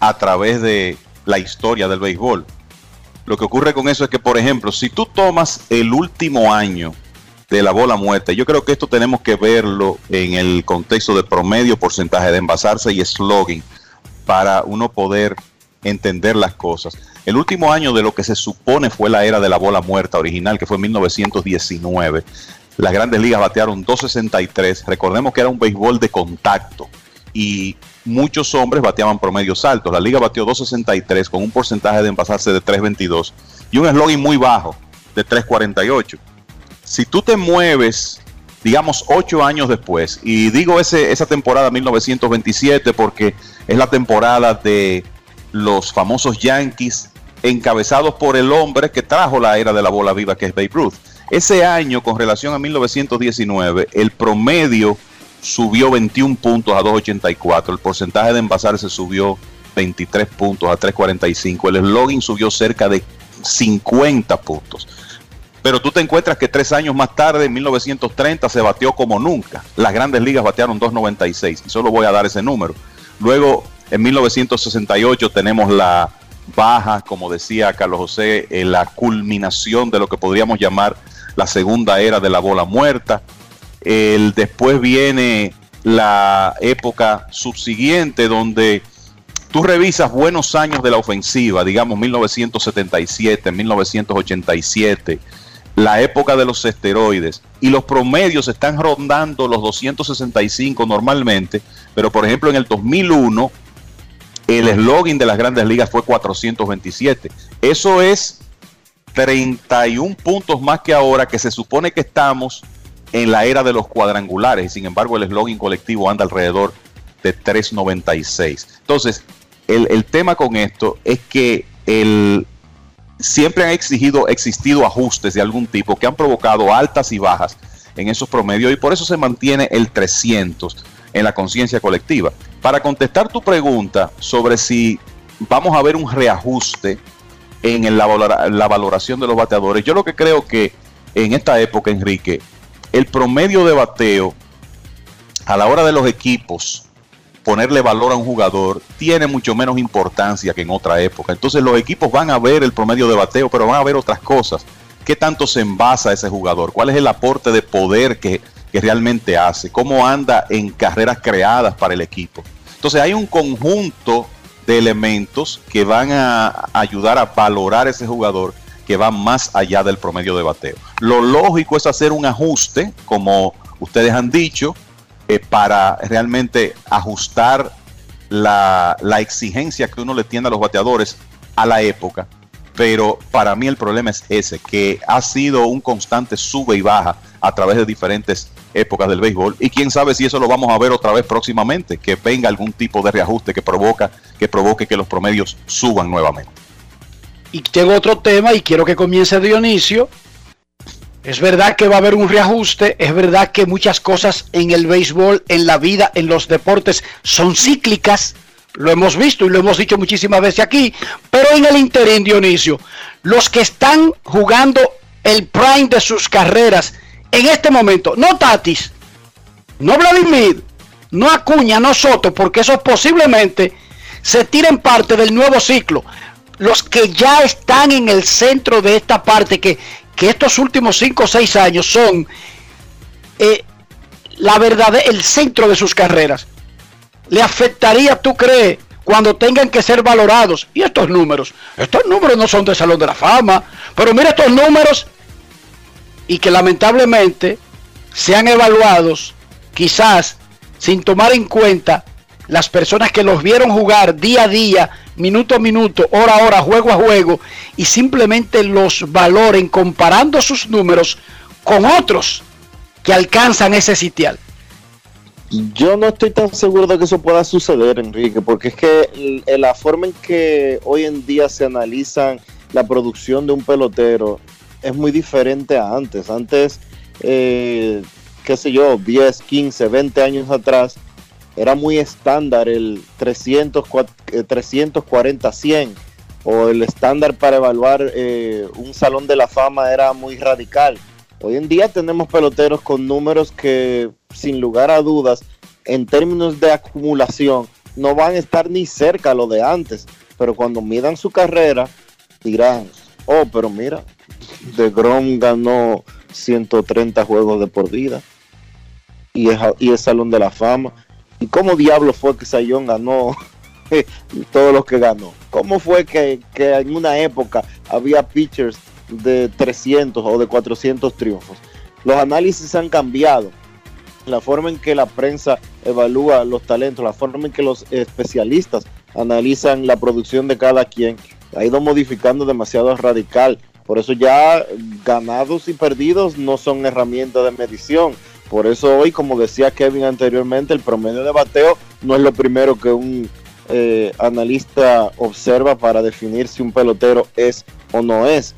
a través de la historia del béisbol. Lo que ocurre con eso es que, por ejemplo, si tú tomas el último año de la bola muerta, yo creo que esto tenemos que verlo en el contexto de promedio, porcentaje de envasarse y slogan para uno poder entender las cosas. El último año de lo que se supone fue la era de la bola muerta original, que fue en 1919. Las grandes ligas batearon 263. Recordemos que era un béisbol de contacto y muchos hombres bateaban promedios altos. La liga bateó 263 con un porcentaje de envasarse de 322 y un slogan muy bajo de 348. Si tú te mueves, digamos, ocho años después, y digo ese, esa temporada 1927 porque es la temporada de los famosos Yankees encabezados por el hombre que trajo la era de la bola viva, que es Babe Ruth. Ese año, con relación a 1919, el promedio subió 21 puntos a 2.84. El porcentaje de envasarse subió 23 puntos a 3.45. El slogan subió cerca de 50 puntos. Pero tú te encuentras que tres años más tarde, en 1930, se batió como nunca. Las grandes ligas batearon 2.96 y solo voy a dar ese número. Luego, en 1968, tenemos la baja, como decía Carlos José, en la culminación de lo que podríamos llamar la segunda era de la bola muerta. El, después viene la época subsiguiente donde tú revisas buenos años de la ofensiva, digamos 1977, 1987, la época de los esteroides, y los promedios están rondando los 265 normalmente, pero por ejemplo en el 2001 el eslogan de las grandes ligas fue 427. Eso es 31 puntos más que ahora, que se supone que estamos en la era de los cuadrangulares. Sin embargo, el eslogan colectivo anda alrededor de 3.96. Entonces, el, tema con esto es que el, siempre han exigido, existido ajustes de algún tipo que han provocado altas y bajas en esos promedios y por eso se mantiene el 300 en la conciencia colectiva. Para contestar tu pregunta sobre si vamos a ver un reajuste en la, la valoración de los bateadores, yo lo que creo que en esta época, Enrique, el promedio de bateo a la hora de los equipos ponerle valor a un jugador tiene mucho menos importancia que en otra época. Entonces los equipos van a ver el promedio de bateo, pero van a ver otras cosas. ¿Qué tanto se envasa ese jugador? ¿Cuál es el aporte de poder que, que realmente hace? ¿Cómo anda en carreras creadas para el equipo? Entonces hay un conjunto de elementos que van a ayudar a valorar ese jugador que va más allá del promedio de bateo. Lo lógico es hacer un ajuste, como ustedes han dicho, eh, para realmente ajustar la, la exigencia que uno le tiene a los bateadores a la época. Pero para mí el problema es ese, que ha sido un constante sube y baja a través de diferentes épocas del béisbol. Y quién sabe si eso lo vamos a ver otra vez próximamente, que venga algún tipo de reajuste que provoca, que provoque que los promedios suban nuevamente.
Y tengo otro tema y quiero que comience Dionisio. Es verdad que va a haber un reajuste, es verdad que muchas cosas en el béisbol, en la vida, en los deportes son cíclicas, lo hemos visto y lo hemos dicho muchísimas veces aquí, pero en el interín, Dionisio, los que están jugando el prime de sus carreras en este momento, no Tatis, no Vladimir, no Acuña, no Soto, porque esos posiblemente se tiren parte del nuevo ciclo. Los que ya están en el centro de esta parte, que, que estos últimos 5 o 6 años son eh, la verdad, el centro de sus carreras. ¿Le afectaría, tú crees, cuando tengan que ser valorados? Y estos números, estos números no son de Salón de la Fama, pero mira estos números y que lamentablemente sean evaluados quizás sin tomar en cuenta las personas que los vieron jugar día a día, minuto a minuto, hora a hora, juego a juego, y simplemente los valoren comparando sus números con otros que alcanzan ese sitial.
Yo no estoy tan seguro de que eso pueda suceder, Enrique, porque es que la forma en que hoy en día se analizan la producción de un pelotero es muy diferente a antes. Antes, eh, qué sé yo, 10, 15, 20 años atrás, era muy estándar el 300, 340, 100, o el estándar para evaluar eh, un salón de la fama era muy radical. Hoy en día tenemos peloteros con números que, sin lugar a dudas, en términos de acumulación, no van a estar ni cerca a lo de antes. Pero cuando midan su carrera, dirán, oh, pero mira, De Grom ganó 130 juegos de por vida y es, y Salón de la Fama. ¿Y cómo diablo fue que Sayón ganó <laughs> todos los que ganó? ¿Cómo fue que, que en una época había pitchers de 300 o de 400 triunfos. Los análisis han cambiado. La forma en que la prensa evalúa los talentos, la forma en que los especialistas analizan la producción de cada quien, ha ido modificando demasiado radical. Por eso ya ganados y perdidos no son herramientas de medición. Por eso hoy, como decía Kevin anteriormente, el promedio de bateo no es lo primero que un eh, analista observa para definir si un pelotero es o no es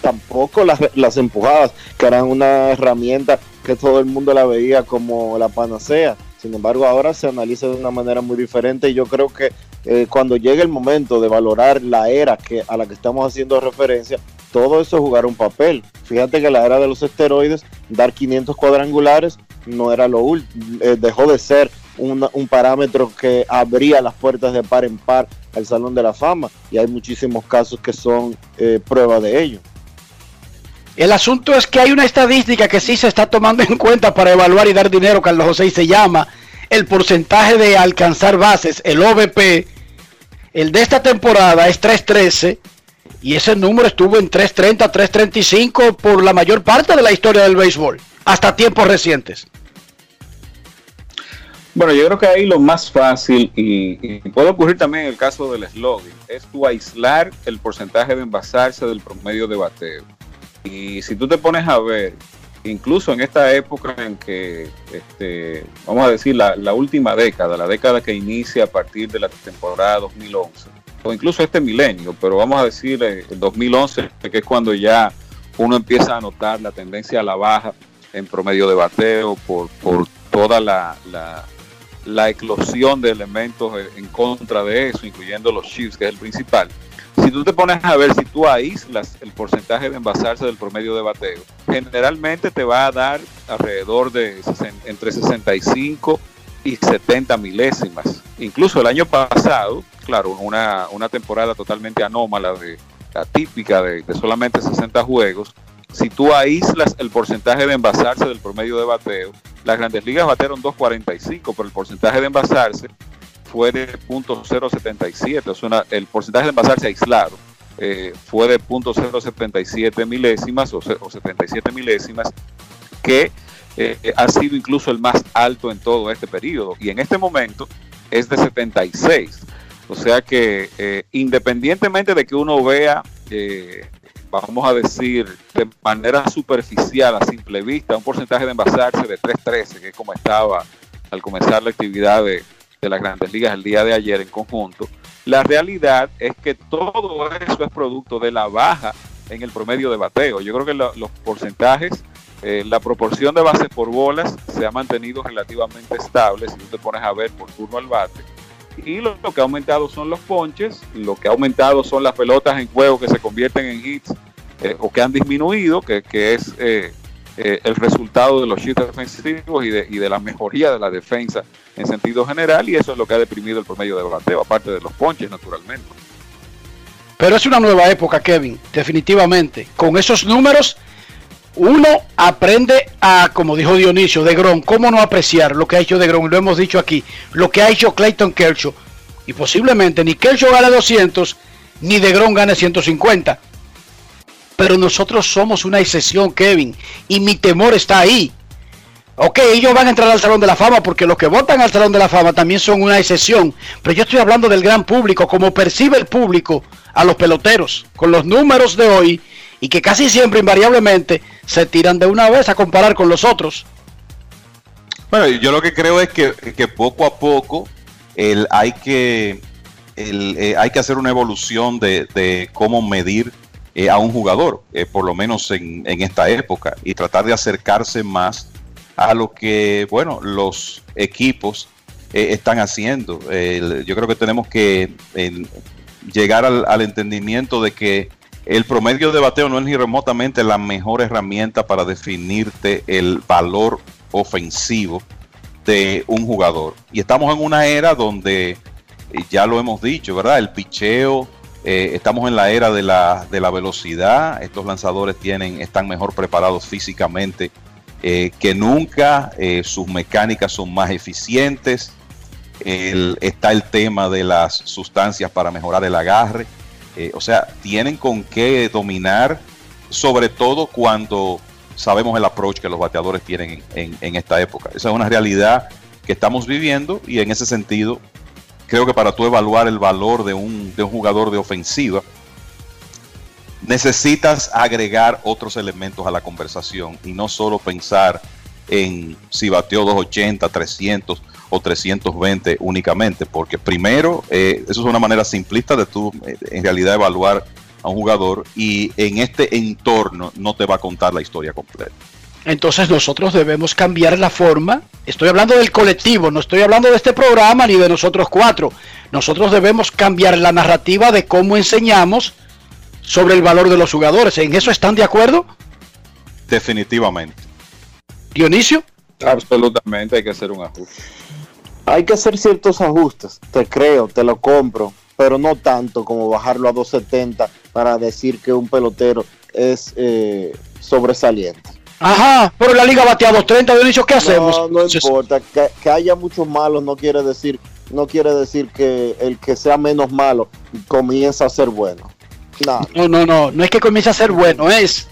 tampoco las, empujadas, que eran una herramienta que todo el mundo la veía como la panacea. Sin embargo, ahora se analiza de una manera muy diferente y yo creo que eh, cuando llegue el momento de valorar la era que, a la que estamos haciendo referencia, todo eso jugará un papel. Fíjate que la era de los esteroides, dar 500 cuadrangulares no era lo último, eh, dejó de ser un parámetro que abría las puertas de par en par al Salón de la Fama y hay muchísimos casos que son eh, prueba de ello.
El asunto es que hay una estadística que sí se está tomando en cuenta para evaluar y dar dinero, Carlos José, y se llama el porcentaje de alcanzar bases, el OVP. El de esta temporada es 313 y ese número estuvo en 330, 335 por la mayor parte de la historia del béisbol, hasta tiempos recientes.
Bueno, yo creo que ahí lo más fácil, y, puede ocurrir también en el caso del slogan, es tu aislar el porcentaje de envasarse del promedio de bateo. Y si tú te pones a ver, incluso en esta época en que, este, vamos a decir, la, última década, la década que inicia a partir de la temporada 2011, o incluso este milenio, pero vamos a decir eh, el 2011, que es cuando ya uno empieza a notar la tendencia a la baja en promedio de bateo por, por toda la, la, la eclosión de elementos en contra de eso, incluyendo los chips, que es el principal. Si tú te pones a ver si tú aíslas el porcentaje de envasarse del promedio de bateo, generalmente te va a dar alrededor de entre 65 y 70 milésimas. Incluso el año pasado, claro, una, una temporada totalmente anómala, de, atípica de, de solamente 60 juegos, si tú aíslas el porcentaje de envasarse del promedio de bateo, las grandes ligas batearon 2.45, pero el porcentaje de envasarse fue de .077, es una, el porcentaje de envasarse aislado eh, fue de .077 milésimas o, 77 milésimas, que eh, ha sido incluso el más alto en todo este periodo. Y en este momento es de 76. O sea que eh, independientemente de que uno vea, vamos a decir, de manera superficial, a simple vista, un porcentaje de envasarse de 3.13, que es como estaba al comenzar la actividad de las grandes ligas el día de ayer en conjunto, la realidad es que todo eso es producto de la baja en el promedio de bateo. Yo creo que los porcentajes, eh, la proporción de bases por bolas se ha mantenido relativamente estable si tú te pones a ver por turno al bate. Y lo, que ha aumentado son los ponches, lo que ha aumentado son las pelotas en juego que se convierten en hits eh, o que han disminuido, que, es eh, el resultado de los shifts defensivos y de, y de la mejoría de la defensa en sentido general y eso es lo que ha deprimido el promedio de bateo, aparte de los ponches naturalmente.
Pero es una nueva época, Kevin, definitivamente. Con esos números, uno aprende a, como dijo Dionisio, de Gron, cómo no apreciar lo que ha hecho de Gron, lo hemos dicho aquí, lo que ha hecho Clayton Kershaw. Y posiblemente ni Kershaw gane 200, ni de Gron gane 150. Pero nosotros somos una excepción, Kevin, y mi temor está ahí. Ok, ellos van a entrar al Salón de la Fama porque los que votan al Salón de la Fama también son una excepción. Pero yo estoy hablando del gran público, como percibe el público a los peloteros, con los números de hoy y que casi siempre, invariablemente, se tiran de una vez a comparar con los otros.
Bueno, yo lo que creo es que, que poco a poco el, hay, que, el, eh, hay que hacer una evolución de, de cómo medir eh, a un jugador, eh, por lo menos en, en esta época, y tratar de acercarse más a lo que, bueno, los equipos están haciendo. Yo creo que tenemos que llegar al, al entendimiento de que el promedio de bateo no es ni remotamente la mejor herramienta para definirte el valor ofensivo de un jugador. Y estamos en una era donde, eh, ya lo hemos dicho, ¿verdad? El picheo, eh, estamos en la era de la, de la velocidad, estos lanzadores tienen, están mejor preparados físicamente eh, que nunca, sus mecánicas son más eficientes, está el tema de las sustancias para mejorar el agarre, eh, o sea, tienen con qué dominar, sobre todo cuando sabemos el approach que los bateadores tienen en, esta época. Esa es una realidad que estamos viviendo y en ese sentido creo que para tú evaluar el valor de un, de un jugador de ofensiva, necesitas agregar otros elementos a la conversación y no solo pensar en si bateó 280, 300 o 320 únicamente, porque primero, eh, eso es una manera simplista de tú eh, en realidad evaluar a un jugador y en este entorno no te va a contar la historia completa.
Entonces nosotros debemos cambiar la forma. Estoy hablando del colectivo, no estoy hablando de este programa ni de nosotros cuatro. Nosotros debemos cambiar la narrativa de cómo enseñamos sobre el valor de los jugadores. ¿En eso están de acuerdo?
Definitivamente.
Dionisio.
Absolutamente hay que hacer un ajuste.
Hay que hacer ciertos ajustes, te creo, te lo compro, pero no tanto como bajarlo a 270 para decir que un pelotero es eh, sobresaliente.
Ajá, pero la liga batea 230, Dionisio, ¿qué hacemos?
No, no importa, que, que haya muchos malos no quiere decir, no quiere decir que el que sea menos malo comienza a ser bueno.
No, no, no, no es que comience a ser bueno, es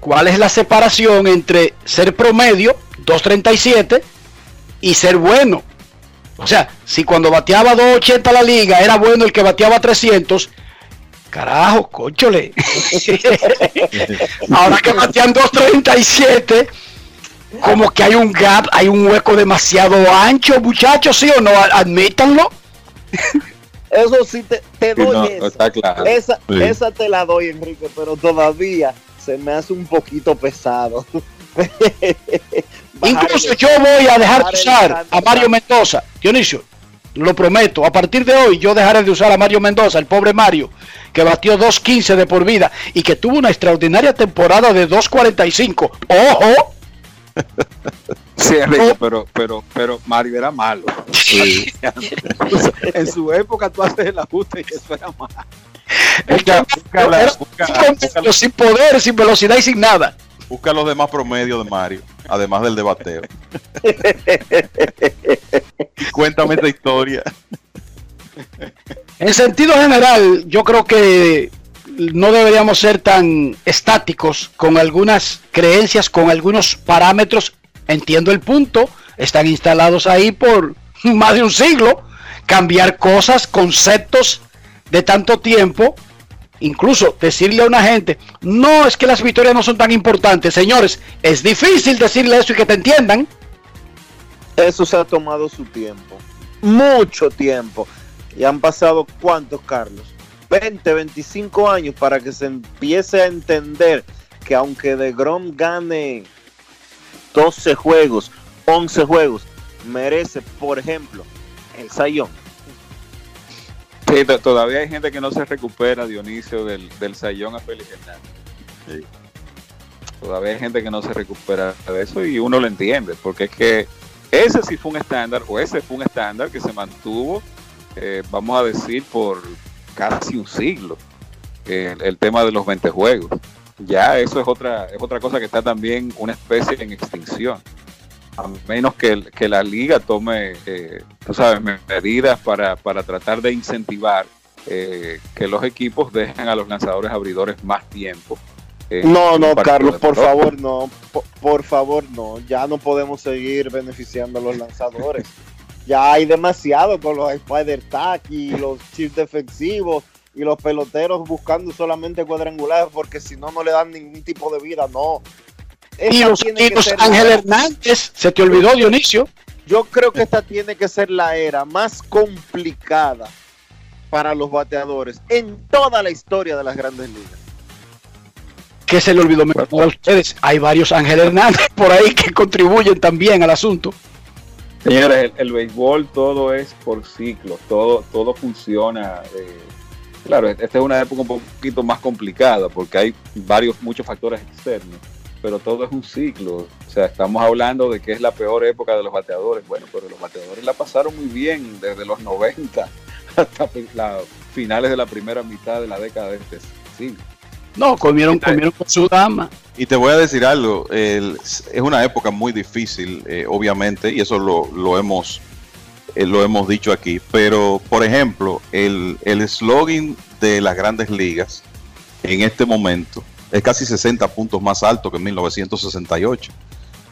cuál es la separación entre ser promedio, 237, y ser bueno. O sea, si cuando bateaba 280 la liga era bueno el que bateaba 300, carajo, cóchole. <laughs> Ahora que batean 237, como que hay un gap, hay un hueco demasiado ancho, muchachos, ¿sí o no? Admítanlo. <laughs>
Eso sí te, te doy
no,
esa.
está claro.
Esa,
Sí.
esa te la doy, Enrique, pero todavía se me hace un poquito pesado. <laughs>
Incluso yo voy a dejar de usar a Mario Mendoza. Dionisio, lo prometo. A partir de hoy yo dejaré de usar a Mario Mendoza, el pobre Mario, que batió 2.15 de por vida y que tuvo una extraordinaria temporada de 2.45. ¡Ojo! <laughs>
Sí, Enrique, pero, pero, pero Mario era malo. <laughs> en su época tú haces el ajuste y eso era malo.
Busca, busca la-
Era
busca-
sin- sin poder, sin velocidad y sin nada.
busca los demás promedios de Mario, además del de bateo. y <laughs> cuéntame esta historia.
En sentido general, yo creo que no deberíamos ser tan estáticos con algunas creencias, con algunos parámetros. Entiendo el punto, están instalados ahí por más de un siglo. Cambiar cosas, conceptos de tanto tiempo, incluso decirle a una gente, no es que las victorias no son tan importantes, señores, es difícil decirle eso y que te entiendan.
Eso se ha tomado su tiempo, mucho tiempo. Y han pasado cuántos, Carlos? 20, 25 años para que se empiece a entender que aunque de Grom gane 12 juegos, 11 juegos, merece, por ejemplo, el Sayón.
Sí, to- todavía hay gente que no se recupera, Dionisio, del, del sayón a Félix Hernández. Todavía hay gente que no se recupera de eso y uno lo entiende, porque es que ese sí fue un estándar, o ese fue un estándar que se mantuvo, eh, vamos a decir, por casi un siglo, eh, el tema de los 20 juegos. Ya eso es otra, es otra cosa que está también una especie en extinción. A menos que, que la liga tome, eh, tú sabes, medidas para, para tratar de incentivar eh, que los equipos dejen a los lanzadores abridores más tiempo. eh,
No, no, Carlos, por favor, no. Por, por favor, no. Ya no podemos seguir beneficiando a los lanzadores. <laughs> ya hay demasiado con los Spider Tag y los chips defensivos y los peloteros buscando solamente cuadrangulares porque si no, no le dan ningún tipo de vida. No.
Y los, y los Ángel. Hernández, se te olvidó Dionisio.
Yo creo que esta tiene que ser la era más complicada para los bateadores en toda la historia de las grandes ligas.
que se le olvidó a ustedes. Hay varios Ángel Hernández por ahí que contribuyen también al asunto.
Señores, el, el béisbol todo es por ciclos, todo, todo funciona. eh, claro, esta es una época un poquito más complicada porque hay varios, muchos factores externos, pero todo es un ciclo. O sea, estamos hablando de que es la peor época de los bateadores. Bueno, pero los bateadores la pasaron muy bien desde los 90 hasta las finales de la primera mitad de la década de este siglo.
No, comieron, comieron con su dama.
Y te voy a decir algo, el- es una época muy difícil, eh, obviamente, y eso lo, lo hemos eh, lo hemos dicho aquí, pero por ejemplo, el el slogan de las grandes ligas en este momento es casi 60 puntos más alto que en 1968.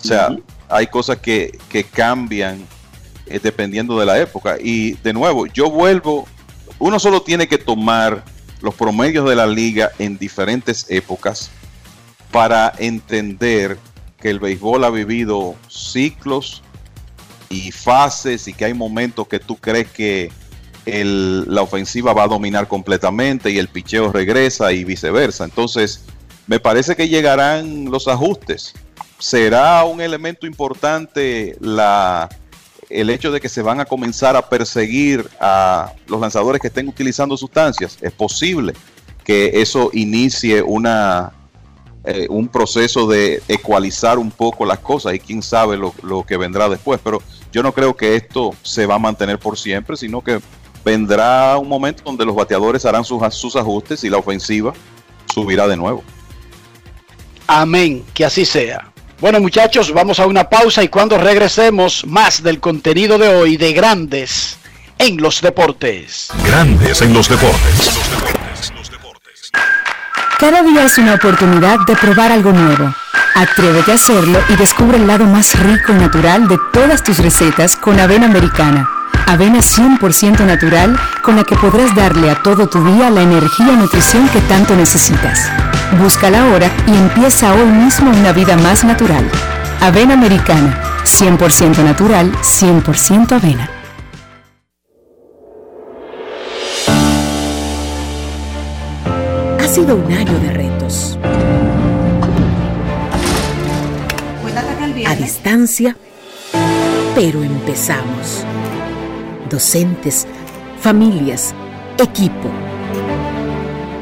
O sea, hay cosas que, que cambian eh, dependiendo de la época. Y de nuevo, yo vuelvo, uno solo tiene que tomar los promedios de la liga en diferentes épocas para entender que el béisbol ha vivido ciclos y fases y que hay momentos que tú crees que el- la ofensiva va a dominar completamente y el picheo regresa y viceversa. Entonces, me parece que llegarán los ajustes. ¿Será un elemento importante el hecho de que se van a comenzar a perseguir a los lanzadores que estén utilizando sustancias? Es posible que eso inicie una, eh, un proceso de ecualizar un poco las cosas y quién sabe lo, que vendrá después. Pero yo no creo que esto se va a mantener por siempre, sino que vendrá un momento donde los bateadores harán sus ajustes y la ofensiva subirá de nuevo.
Amén, que así sea. Bueno muchachos, vamos a una pausa y cuando regresemos más del contenido de hoy de grandes en los deportes.
Grandes en los deportes.
Cada día es una oportunidad de probar algo nuevo. Atrévete a hacerlo y descubre el lado más rico y natural de todas tus recetas con avena americana. Avena 100% natural con la que podrás darle a todo tu día la energía y nutrición que tanto necesitas. Búscala ahora y empieza hoy mismo una vida más natural. Avena americana, 100% natural, 100% avena.
Ha sido un año de retos. A distancia, pero empezamos. Docentes, familias, equipo.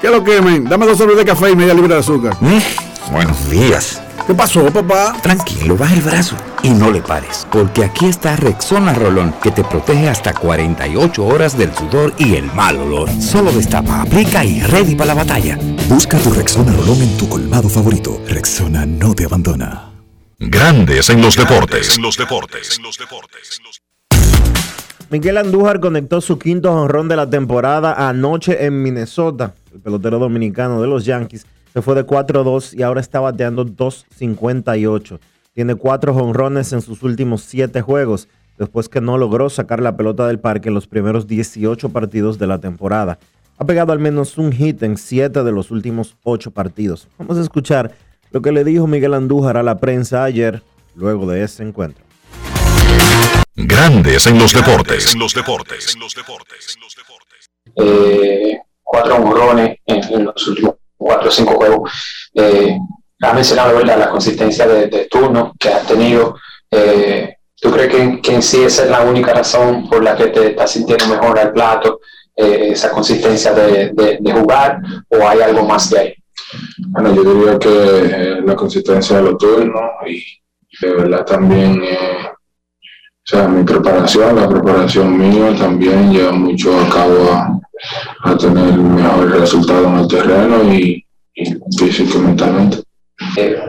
¿Qué lo que, men? Dame dos sobres de café y media libra de azúcar.
buenos días.
¿Qué pasó, papá?
Tranquilo, baja el brazo y no le pares, porque aquí está Rexona Rolón, que te protege hasta 48 horas del sudor y el mal olor. Solo destapa, aplica y ready para la batalla.
Busca tu Rexona Rolón en tu colmado favorito. Rexona no te abandona.
Grandes en los deportes. En los deportes.
Miguel Andújar conectó su quinto jonrón de la temporada anoche en Minnesota. El pelotero dominicano de los Yankees se fue de 4-2 y ahora está bateando 2.58. Tiene cuatro jonrones en sus últimos siete juegos, después que no logró sacar la pelota del parque en los primeros 18 partidos de la temporada. ha pegado al menos un hit en siete de los últimos ocho partidos. Vamos a escuchar lo que le dijo Miguel Andújar a la prensa ayer, luego de ese encuentro.
Grandes en los deportes. En los deportes.
Eh, cuatro morrones en, los últimos cuatro o cinco juegos. Eh, has mencionado ¿verdad? la consistencia de, turno que has tenido. Eh, ¿Tú crees que, en sí esa es la única razón por la que te estás sintiendo mejor al plato, eh, esa consistencia de, jugar, o hay algo más de ahí?
Bueno, yo diría que eh, la consistencia de los turnos y de verdad también, o sea, mi preparación, la preparación mía también lleva mucho a cabo a, tener mejor resultado en el terreno y, y mentalmente.
Eh,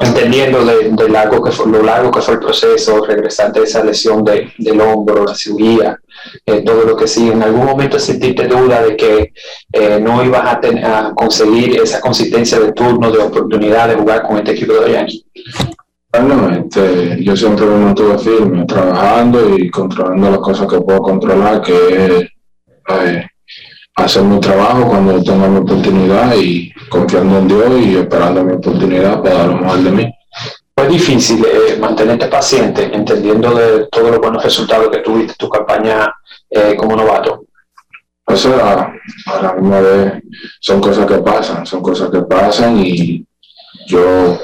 entendiendo de, largo que fue, lo largo que fue el proceso, regresar de esa lesión de, del hombro, la cirugía, eh, todo lo que sigue, ¿en algún momento sentiste duda de que eh, no ibas a, a, conseguir esa consistencia de turno, de oportunidad de jugar con este equipo de Yankees?
Bueno, este, yo siempre me mantuve firme, trabajando y controlando las cosas que puedo controlar, que es hacer mi trabajo cuando tenga mi oportunidad y confiando en Dios y esperando mi oportunidad para dar lo mejor de mí.
Fue difícil eh, mantenerte paciente, entendiendo de todos los buenos resultados que tuviste tu campaña eh, como novato.
O sea, a la misma vez son cosas que pasan, son cosas que pasan y yo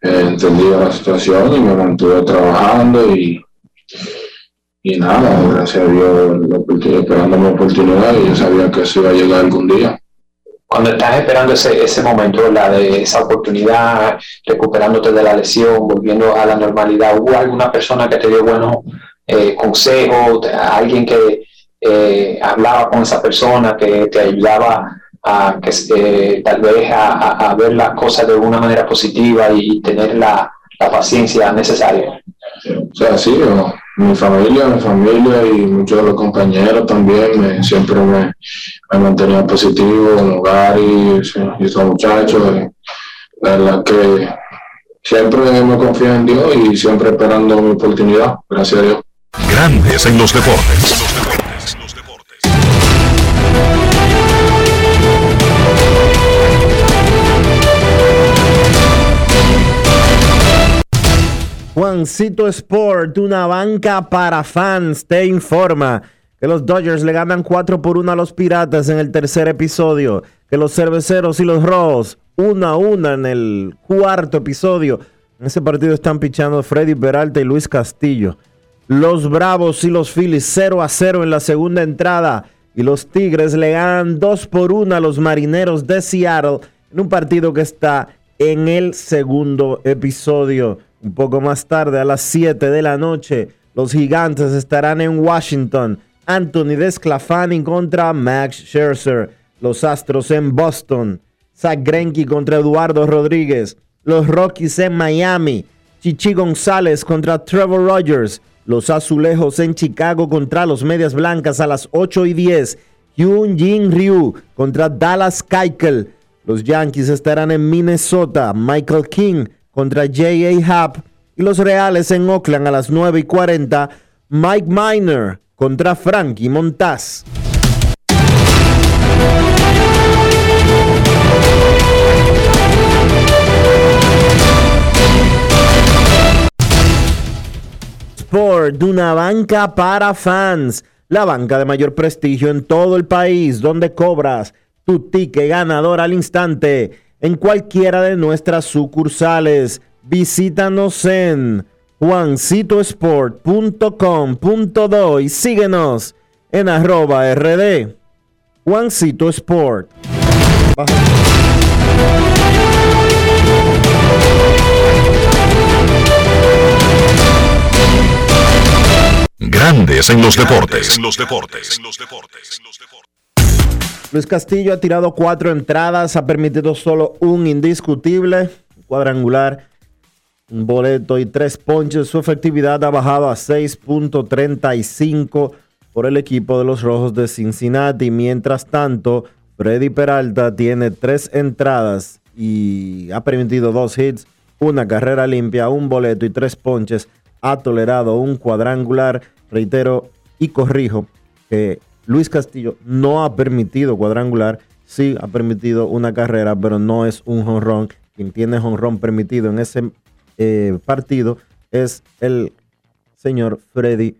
he entendido la situación y me mantuve trabajando y y nada, gracias a Dios, esperando mi oportunidad y yo sabía que eso iba a llegar algún día.
Cuando estás esperando ese, ese momento, la de esa oportunidad, recuperándote de la lesión, volviendo a la normalidad, ¿hubo alguna persona que te dio buenos eh, consejos, alguien que eh, hablaba con esa persona, que te ayudaba a que eh, tal vez a, ver las cosas de una manera positiva y tener la, la paciencia necesaria?
O sea, sí, o mi familia, mi familia y muchos de los compañeros también me, siempre me, me mantenían positivo en hogar y, y esos muchachos. La verdad que siempre me confío en Dios y siempre esperando mi oportunidad. Gracias a Dios.
Grandes en los deportes.
Juancito Sport, una banca para fans, te informa que los Dodgers le ganan 4 por 1 a los Piratas en el tercer episodio, que los Cerveceros y los Rojos 1 a 1 en el cuarto episodio. En ese partido están pichando Freddy Peralta y Luis Castillo. Los Bravos y los Phillies 0 a 0 en la segunda entrada. Y los Tigres le ganan 2 por 1 a los Marineros de Seattle en un partido que está en el segundo episodio. Un poco más tarde, a las 7 de la noche, los gigantes estarán en Washington. Anthony Desclafani contra Max Scherzer. Los Astros en Boston. Zach Greinke contra Eduardo Rodríguez. Los Rockies en Miami. Chichi González contra Trevor Rogers. Los Azulejos en Chicago contra los Medias Blancas a las 8 y 10. Hyun Jin Ryu contra Dallas Keuchel. Los Yankees estarán en Minnesota. Michael King contra J.A. Happ y los Reales en Oakland a las 9 y 40. Mike Miner contra Frankie Montaz. Sport, una banca para fans. La banca de mayor prestigio en todo el país, donde cobras tu ticket ganador al instante en cualquiera de nuestras sucursales. Visítanos en juancitosport.com.do y síguenos en arroba rd. Juancito Sport.
Grandes en los deportes. En los deportes. En los deportes.
Luis Castillo ha tirado cuatro entradas, ha permitido solo un indiscutible, cuadrangular, un boleto y tres ponches. Su efectividad ha bajado a 6.35 por el equipo de los Rojos de Cincinnati. Mientras tanto, Freddy Peralta tiene tres entradas y ha permitido dos hits, una carrera limpia, un boleto y tres ponches. Ha tolerado un cuadrangular, reitero y corrijo, que Luis Castillo no ha permitido cuadrangular, sí ha permitido una carrera, pero no es un jonrón. Quien tiene jonrón permitido en ese eh, partido es el señor Freddy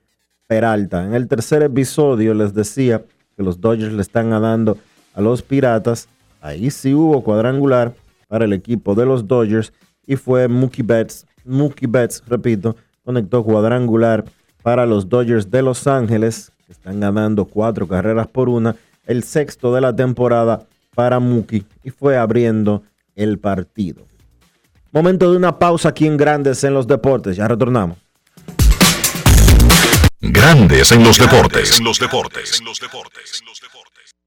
Peralta. En el tercer episodio les decía que los Dodgers le están ganando a los Piratas. Ahí sí hubo cuadrangular para el equipo de los Dodgers y fue Mookie Betts. Mookie Betts, repito, conectó cuadrangular para los Dodgers de Los Ángeles, que están ganando cuatro carreras por una. El sexto de la temporada para Mookie y fue abriendo el partido. Momento de una pausa aquí en Grandes en los Deportes. Ya retornamos.
Grandes en los deportes. En los deportes. En los deportes.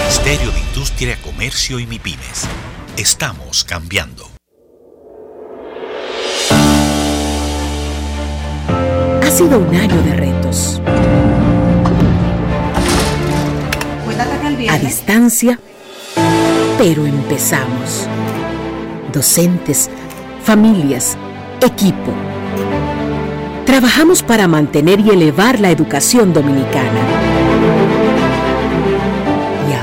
Ministerio de Industria, Comercio y MIPIMES. Estamos cambiando.
Ha sido un año de retos. A distancia, pero empezamos. Docentes, familias, equipo. Trabajamos para mantener y elevar la educación dominicana.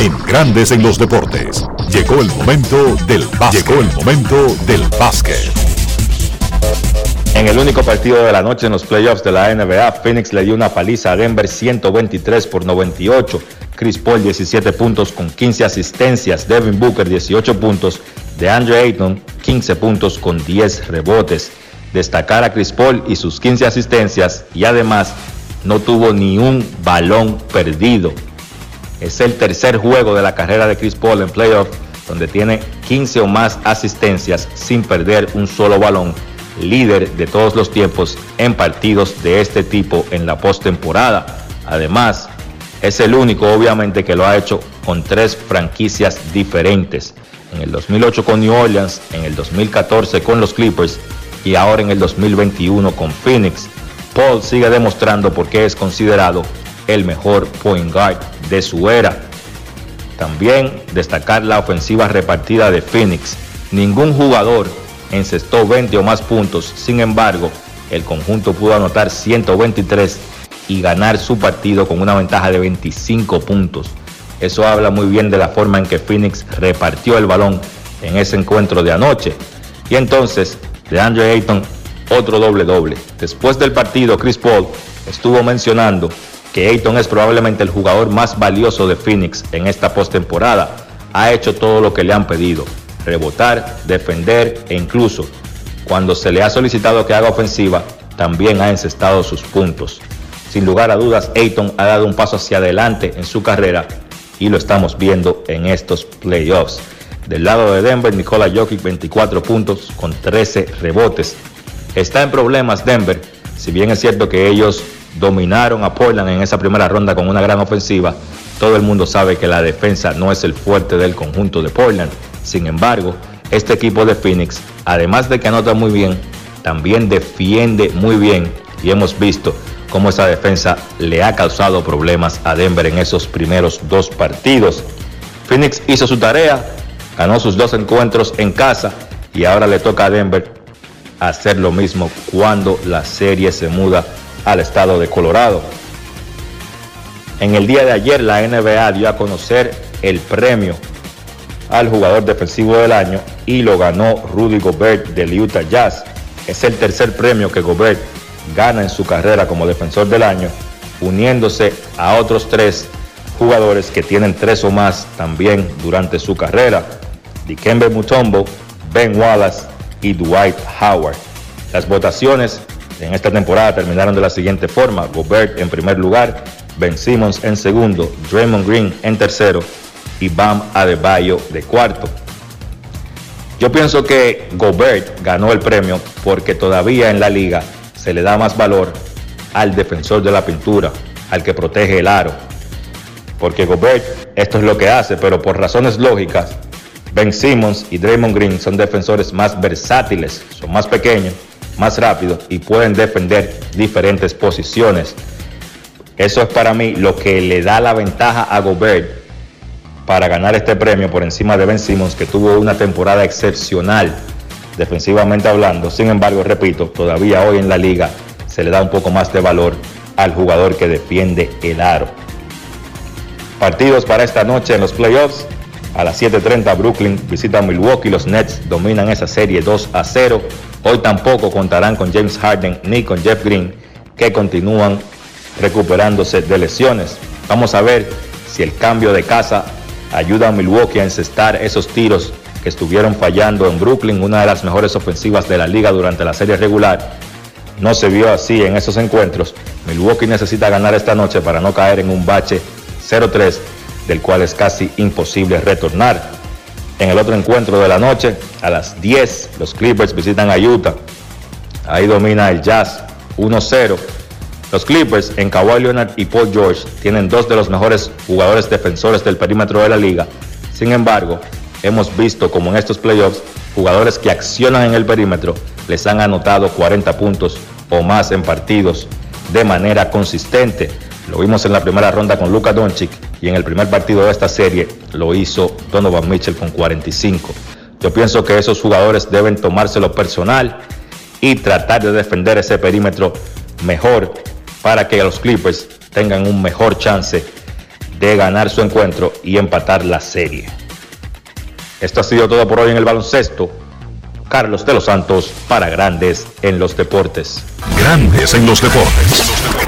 En Grandes en los Deportes. Llegó el momento del básquet. Llegó el momento del básquet.
En el único partido de la noche en los playoffs de la NBA, Phoenix le dio una paliza a Denver 123 por 98. Chris Paul 17 puntos con 15 asistencias. Devin Booker 18 puntos. De Andrew Ayton 15 puntos con 10 rebotes. Destacar a Chris Paul y sus 15 asistencias y además no tuvo ni un balón perdido. Es el tercer juego de la carrera de Chris Paul en playoff donde tiene 15 o más asistencias sin perder un solo balón, líder de todos los tiempos en partidos de este tipo en la postemporada. Además, es el único obviamente que lo ha hecho con tres franquicias diferentes. En el 2008 con New Orleans, en el 2014 con los Clippers y ahora en el 2021 con Phoenix. Paul sigue demostrando por qué es considerado el mejor point guard de su era. También destacar la ofensiva repartida de Phoenix. Ningún jugador encestó 20 o más puntos, sin embargo, el conjunto pudo anotar 123 y ganar su partido con una ventaja de 25 puntos. Eso habla muy bien de la forma en que Phoenix repartió el balón en ese encuentro de anoche. Y entonces, de Andrew Ayton, otro doble doble. Después del partido, Chris Paul estuvo mencionando que Ayton es probablemente el jugador más valioso de Phoenix en esta postemporada. Ha hecho todo lo que le han pedido, rebotar, defender e incluso cuando se le ha solicitado que haga ofensiva, también ha encestado sus puntos. Sin lugar a dudas, Ayton ha dado un paso hacia adelante en su carrera y lo estamos viendo en estos playoffs. Del lado de Denver, Nikola Jokic 24 puntos con 13 rebotes. Está en problemas Denver, si bien es cierto que ellos dominaron a Portland en esa primera ronda con una gran ofensiva. Todo el mundo sabe que la defensa no es el fuerte del conjunto de Portland. Sin embargo, este equipo de Phoenix, además de que anota muy bien, también defiende muy bien y hemos visto cómo esa defensa le ha causado problemas a Denver en esos primeros dos partidos. Phoenix hizo su tarea, ganó sus dos encuentros en casa y ahora le toca a Denver hacer lo mismo cuando la serie se muda al estado de Colorado. En el día de ayer la NBA dio a conocer el premio al jugador defensivo del año y lo ganó Rudy Gobert del Utah Jazz. Es el tercer premio que Gobert gana en su carrera como defensor del año, uniéndose a otros tres jugadores que tienen tres o más también durante su carrera, Dikembe Mutombo, Ben Wallace y Dwight Howard. Las votaciones en esta temporada terminaron de la siguiente forma, Gobert en primer lugar, Ben Simmons en segundo, Draymond Green en tercero y Bam Adebayo de cuarto. Yo pienso que Gobert ganó el premio porque todavía en la liga se le da más valor al defensor de la pintura, al que protege el aro. Porque Gobert esto es lo que hace, pero por razones lógicas, Ben Simmons y Draymond Green son defensores más versátiles, son más pequeños, más rápidos y pueden defender diferentes posiciones. Eso es para mí lo que le da la ventaja a Gobert para ganar este premio por encima de Ben Simmons, que tuvo una temporada excepcional defensivamente hablando. Sin embargo, repito, todavía hoy en la liga se le da un poco más de valor al jugador que defiende el aro. Partidos para esta noche en los playoffs. A las 7.30 Brooklyn visita Milwaukee. Los Nets dominan esa serie 2 a 0. Hoy tampoco contarán con James Harden ni con Jeff Green, que continúan recuperándose de lesiones. Vamos a ver si el cambio de casa ayuda a Milwaukee a encestar esos tiros que estuvieron fallando en Brooklyn, una de las mejores ofensivas de la liga durante la serie regular. No se vio así en esos encuentros. Milwaukee necesita ganar esta noche para no caer en un bache 0-3, del cual es casi imposible retornar. En el otro encuentro de la noche, a las 10, los Clippers visitan a Utah. Ahí domina el Jazz 1-0. Los Clippers en Kawhi Leonard y Paul George tienen dos de los mejores jugadores defensores del perímetro de la liga. Sin embargo, hemos visto como en estos playoffs, jugadores que accionan en el perímetro les han anotado 40 puntos o más en partidos de manera consistente. Lo vimos en la primera ronda con Luka Doncic y en el primer partido de esta serie lo hizo Donovan Mitchell con 45. Yo pienso que esos jugadores deben tomárselo personal y tratar de defender ese perímetro mejor para que los Clippers tengan un mejor chance de ganar su encuentro y empatar la serie. Esto ha sido todo por hoy en el baloncesto. Carlos de los Santos para Grandes en los Deportes.
Grandes en los Deportes.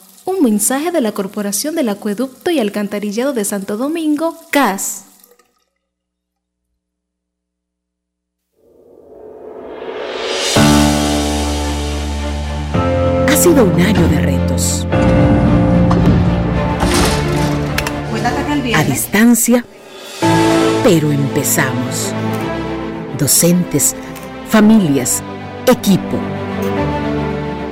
Un mensaje de la Corporación del Acueducto y Alcantarillado de Santo Domingo, CAS.
Ha sido un año de retos. A distancia distancia, pero empezamos. Docentes, familias, equipo.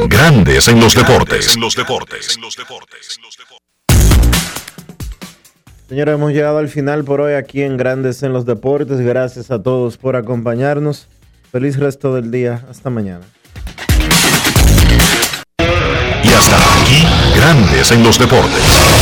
Grandes en los deportes. En los deportes.
Señores, hemos llegado al final por hoy aquí en Grandes en los Deportes. Gracias a todos por acompañarnos. Feliz resto del día. Hasta mañana.
Y hasta aquí, Grandes en los deportes.